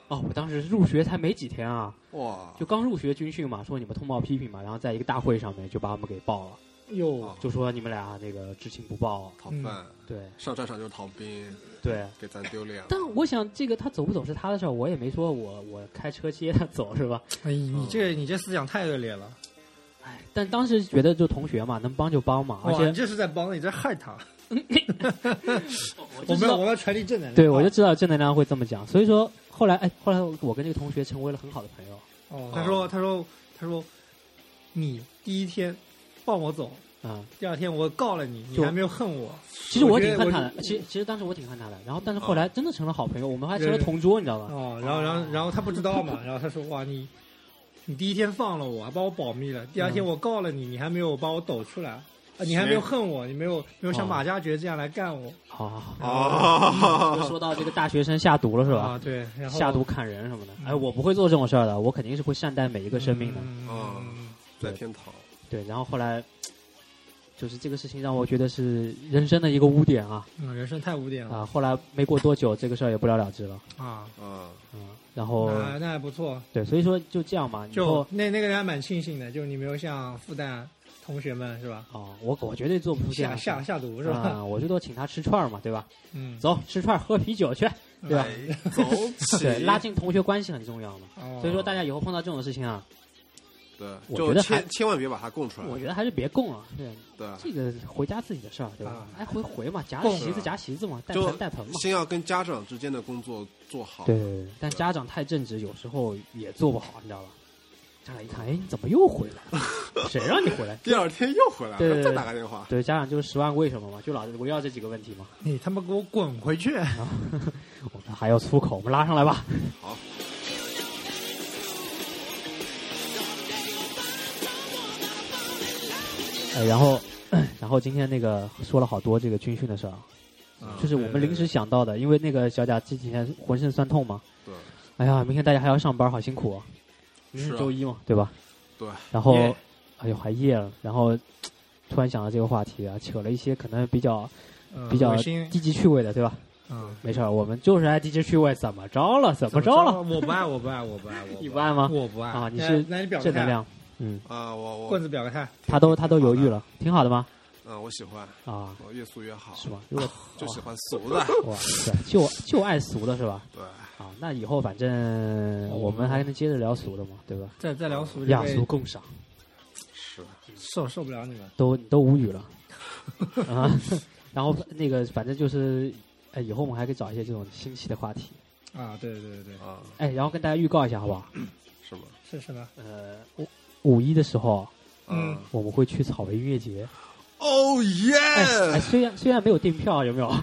哦，我当时入学才没几天啊，哇，就刚入学军训嘛，说你们通报批评嘛，然后在一个大会上面就把我们给报了，哟，就说你们俩那个知情不报，逃犯对上战场就是逃兵，对。给咱丢脸了。但我想这个他走不走是他的事儿，我也没说我我开车接他走是吧？哎，你这你这思想太恶劣了。哎，但当时觉得就同学嘛，能帮就帮嘛，而哇，且你这是在帮，你在害他。我们我们要传递正能量。对我就知道正能量会这么讲，所以说后来哎，后来我跟这个同学成为了很好的朋友。哦，他说他说他说，你第一天放我走，嗯，第二天我告了你，你还没有恨我。其实我挺恨他的，其实其实当时我挺恨他的，然后但是后来真的成了好朋友，我们还成了同桌，你知道吧？哦，然后然后然后他不知道嘛，然后他说哇你。你第一天放了我，还把我保密了。第二天我告了你，你还没有把我抖出来，啊，你还没有恨我，你没有没有像哦马加爵这样来干我，好好好，啊就说到这个大学生下毒了是吧啊？？对，然后下毒砍人什么的，哎，我不会做这种事儿的，我肯定是会善待每一个生命的。嗯在天堂，对，然后后来就是这个事情让我觉得是人生的一个污点啊嗯，人生太污点了啊！后来没过多久，这个事儿也不了了之了，啊。啊，嗯，然后那那还不错，对，所以说就这样嘛，就那那个人还蛮庆幸的，就你没有像复旦同学们是吧？哦，我我绝对做不出这样下下下毒是吧？啊，我最多请他吃串儿嘛，对吧？嗯，走，吃串儿喝啤酒去，对吧？哎走起，对，拉近同学关系很重要嘛。哦所以说大家以后碰到这种事情啊，对，我觉得千还千万别把它供出来我，觉得还是别供了，对，对，这个回家自己的事儿，对吧啊？来回回嘛，夹席子夹席子嘛，带就盆带盆嘛。先要跟家长之间的工作做好，对但家长太正直，有时候也做不好，你知道吧？家长一看，哎，你怎么又回来了？谁让你回来？第二天又回来了，再打个电话，对，家长就是十万个为什么嘛，就老围绕这几个问题嘛。你他妈给我滚回去！我们还要粗口，我们拉上来吧。好。哎，然后，然后今天那个说了好多这个军训的事儿，啊就是我们临时想到的，因为那个小贾这几天浑身酸痛嘛。对哎呀，明天大家还要上班，好辛苦啊！明天是周一嘛，对吧？对，然后，哎呦，还夜了，然后突然想到这个话题啊，扯了一些可能比较嗯比较低级趣味的，对吧？嗯，没事儿，我们就是爱低级趣味，怎么着了？怎么着了？？我不爱，我不爱，我不爱，我 你不爱吗？我不爱啊你是那你表个态，正能量，嗯，啊，我我棍子表个态。他都他都犹豫了，挺好的吗？嗯，我喜欢，啊，我越俗越好，是吧？如果就喜欢俗的，哇塞，就就爱俗的是吧？对，啊，那以后反正我们还能接着聊俗的嘛，对吧？再再聊俗就雅被俗共赏，是，受受不了你们。都都无语了 啊。然后那个反正就是，哎，以后我们还可以找一些这种新奇的话题，啊，对对对对，啊，哎，然后跟大家预告一下好不好？是吗？是什么？呃，五五一的时候嗯，我们会去草莓音乐节，哦耶虽然虽然没有订票，有没有？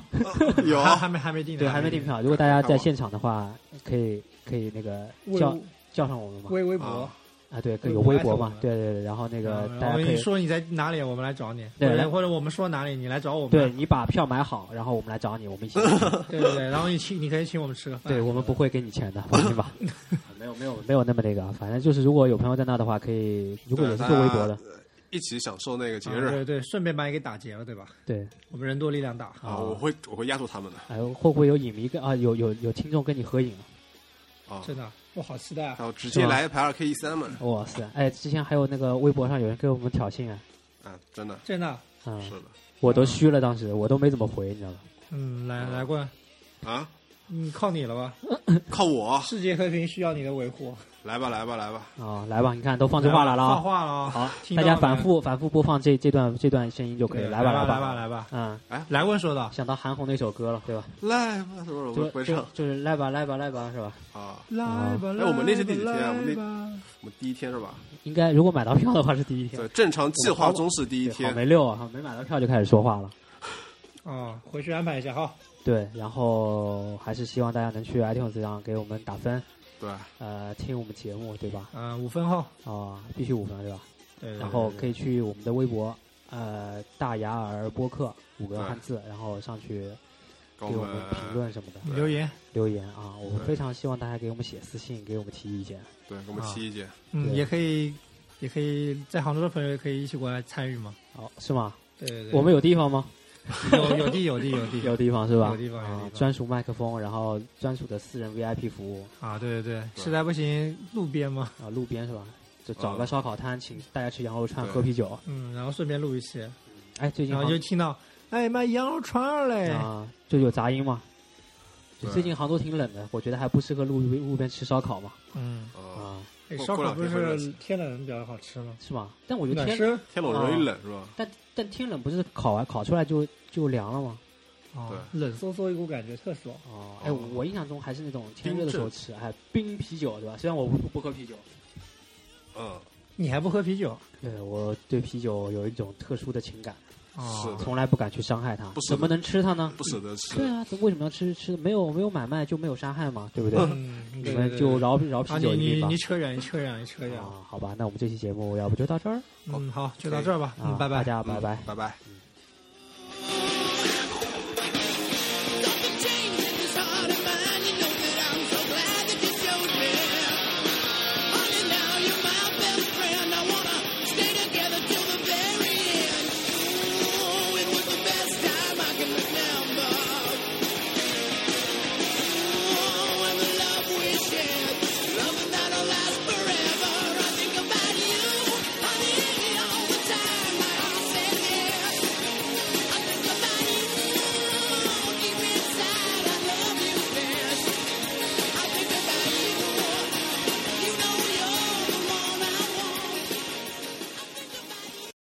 有还还没还没定呢，对，还没订票。如果大家在现场的话，可以可以那个叫叫上我们吗。微微博啊，啊，对，有？微博嘛对对对，然后那个嗯大家可以说你在哪里，我们来找你，对或者或者我们说哪里，你来找我们。对你把票买好，然后我们来找你，我们一起。对对对，然后你请，你可以请我们吃个饭。对我们不会给你钱的，放心吧。没有没有没有那么那个，反正就是如果有朋友在那的话，可以如果也是做微博的，一起享受那个节啊日对对，顺便把你给打劫了，对吧？对，我们人多力量大。啊，我会我会压住他们的还有会不会有影迷跟啊有有有听众跟你合影啊？啊，真的，我好期待啊！然后直接来一排二 K 一三嘛，哇塞！哎，之前还有那个微博上有人给我们挑衅啊，啊，真的真的，嗯是，的我都虚了，当时我都没怎么回，你知道吧？嗯，来来过，啊，嗯，靠你了吧？靠我，世界和平需要你的维护。来吧，来吧，来吧。啊，来吧，你看都放这话来了啊放啊。话了啊！好，大家反复反复播放这这段这段声音就可以，来吧来吧来吧来吧。嗯，来问说的，想到韩红那首歌了，对吧？来吧，是不是？我就就们会唱就是来吧来吧来吧是吧？啊。来吧，哎我们那是第几天我们那我们第一天是吧？应该如果买到票的话是第一天对，，正常计划中是第一天。没六啊，没买到票就开始说话了。啊，回去安排一下哈。对，然后还是希望大家能去 iTunes 上给我们打分，对，呃，听我们节目，对吧？嗯，五分后。啊、必须五分，对吧？对，对然后可以去我们的微博，呃，大雅尔播客五个汉字，然后上去给我们评论什么的留言，留言啊，我们非常希望大家给我们写私信，给我们提意见。对给我们提意见。嗯，也可以，也可以在杭州的朋友也可以一起过来参与嘛。好，是吗？对对对，我们有地方吗？有有地有地有地有地方是吧？有地方有地方，啊专属麦克风，然后专属的私人 VIP 服务啊，对对对，实在不行路边嘛，啊，路边是吧？就找个啊烧烤摊，请大家吃羊肉串，喝啤酒。嗯，然后顺便录一期，哎，最近然后就听到哎卖羊肉串嘞，啊，就有杂音嘛。就最近杭州挺冷的，我觉得还不适合路路边吃烧烤嘛。嗯，啊，烧烤不是天冷比较好吃吗？是吗？但我觉得天，天冷容易冷是吧？但但天冷不是烤完烤出来就就凉了吗？哦冷飕飕一股感觉特爽。哦，哎，哦我我印象中还是那种天热的时候吃，哎，冰啤酒对吧？虽然我不不喝啤酒，嗯，你还不喝啤酒？对我对啤酒有一种特殊的情感，哦是从来不敢去伤害它不。怎么能吃它呢？不舍得吃对。啊，为什么要吃吃？没有没有买卖就没有杀害嘛，对不对？嗯，你们就饶饶啤啊，酒一命吧你你你。扯远，你扯远，你扯远。啊，好吧，那我们这期节目要不就到这儿嗯，好，就到这儿吧。啊嗯，拜拜大。家拜拜。拜拜。嗯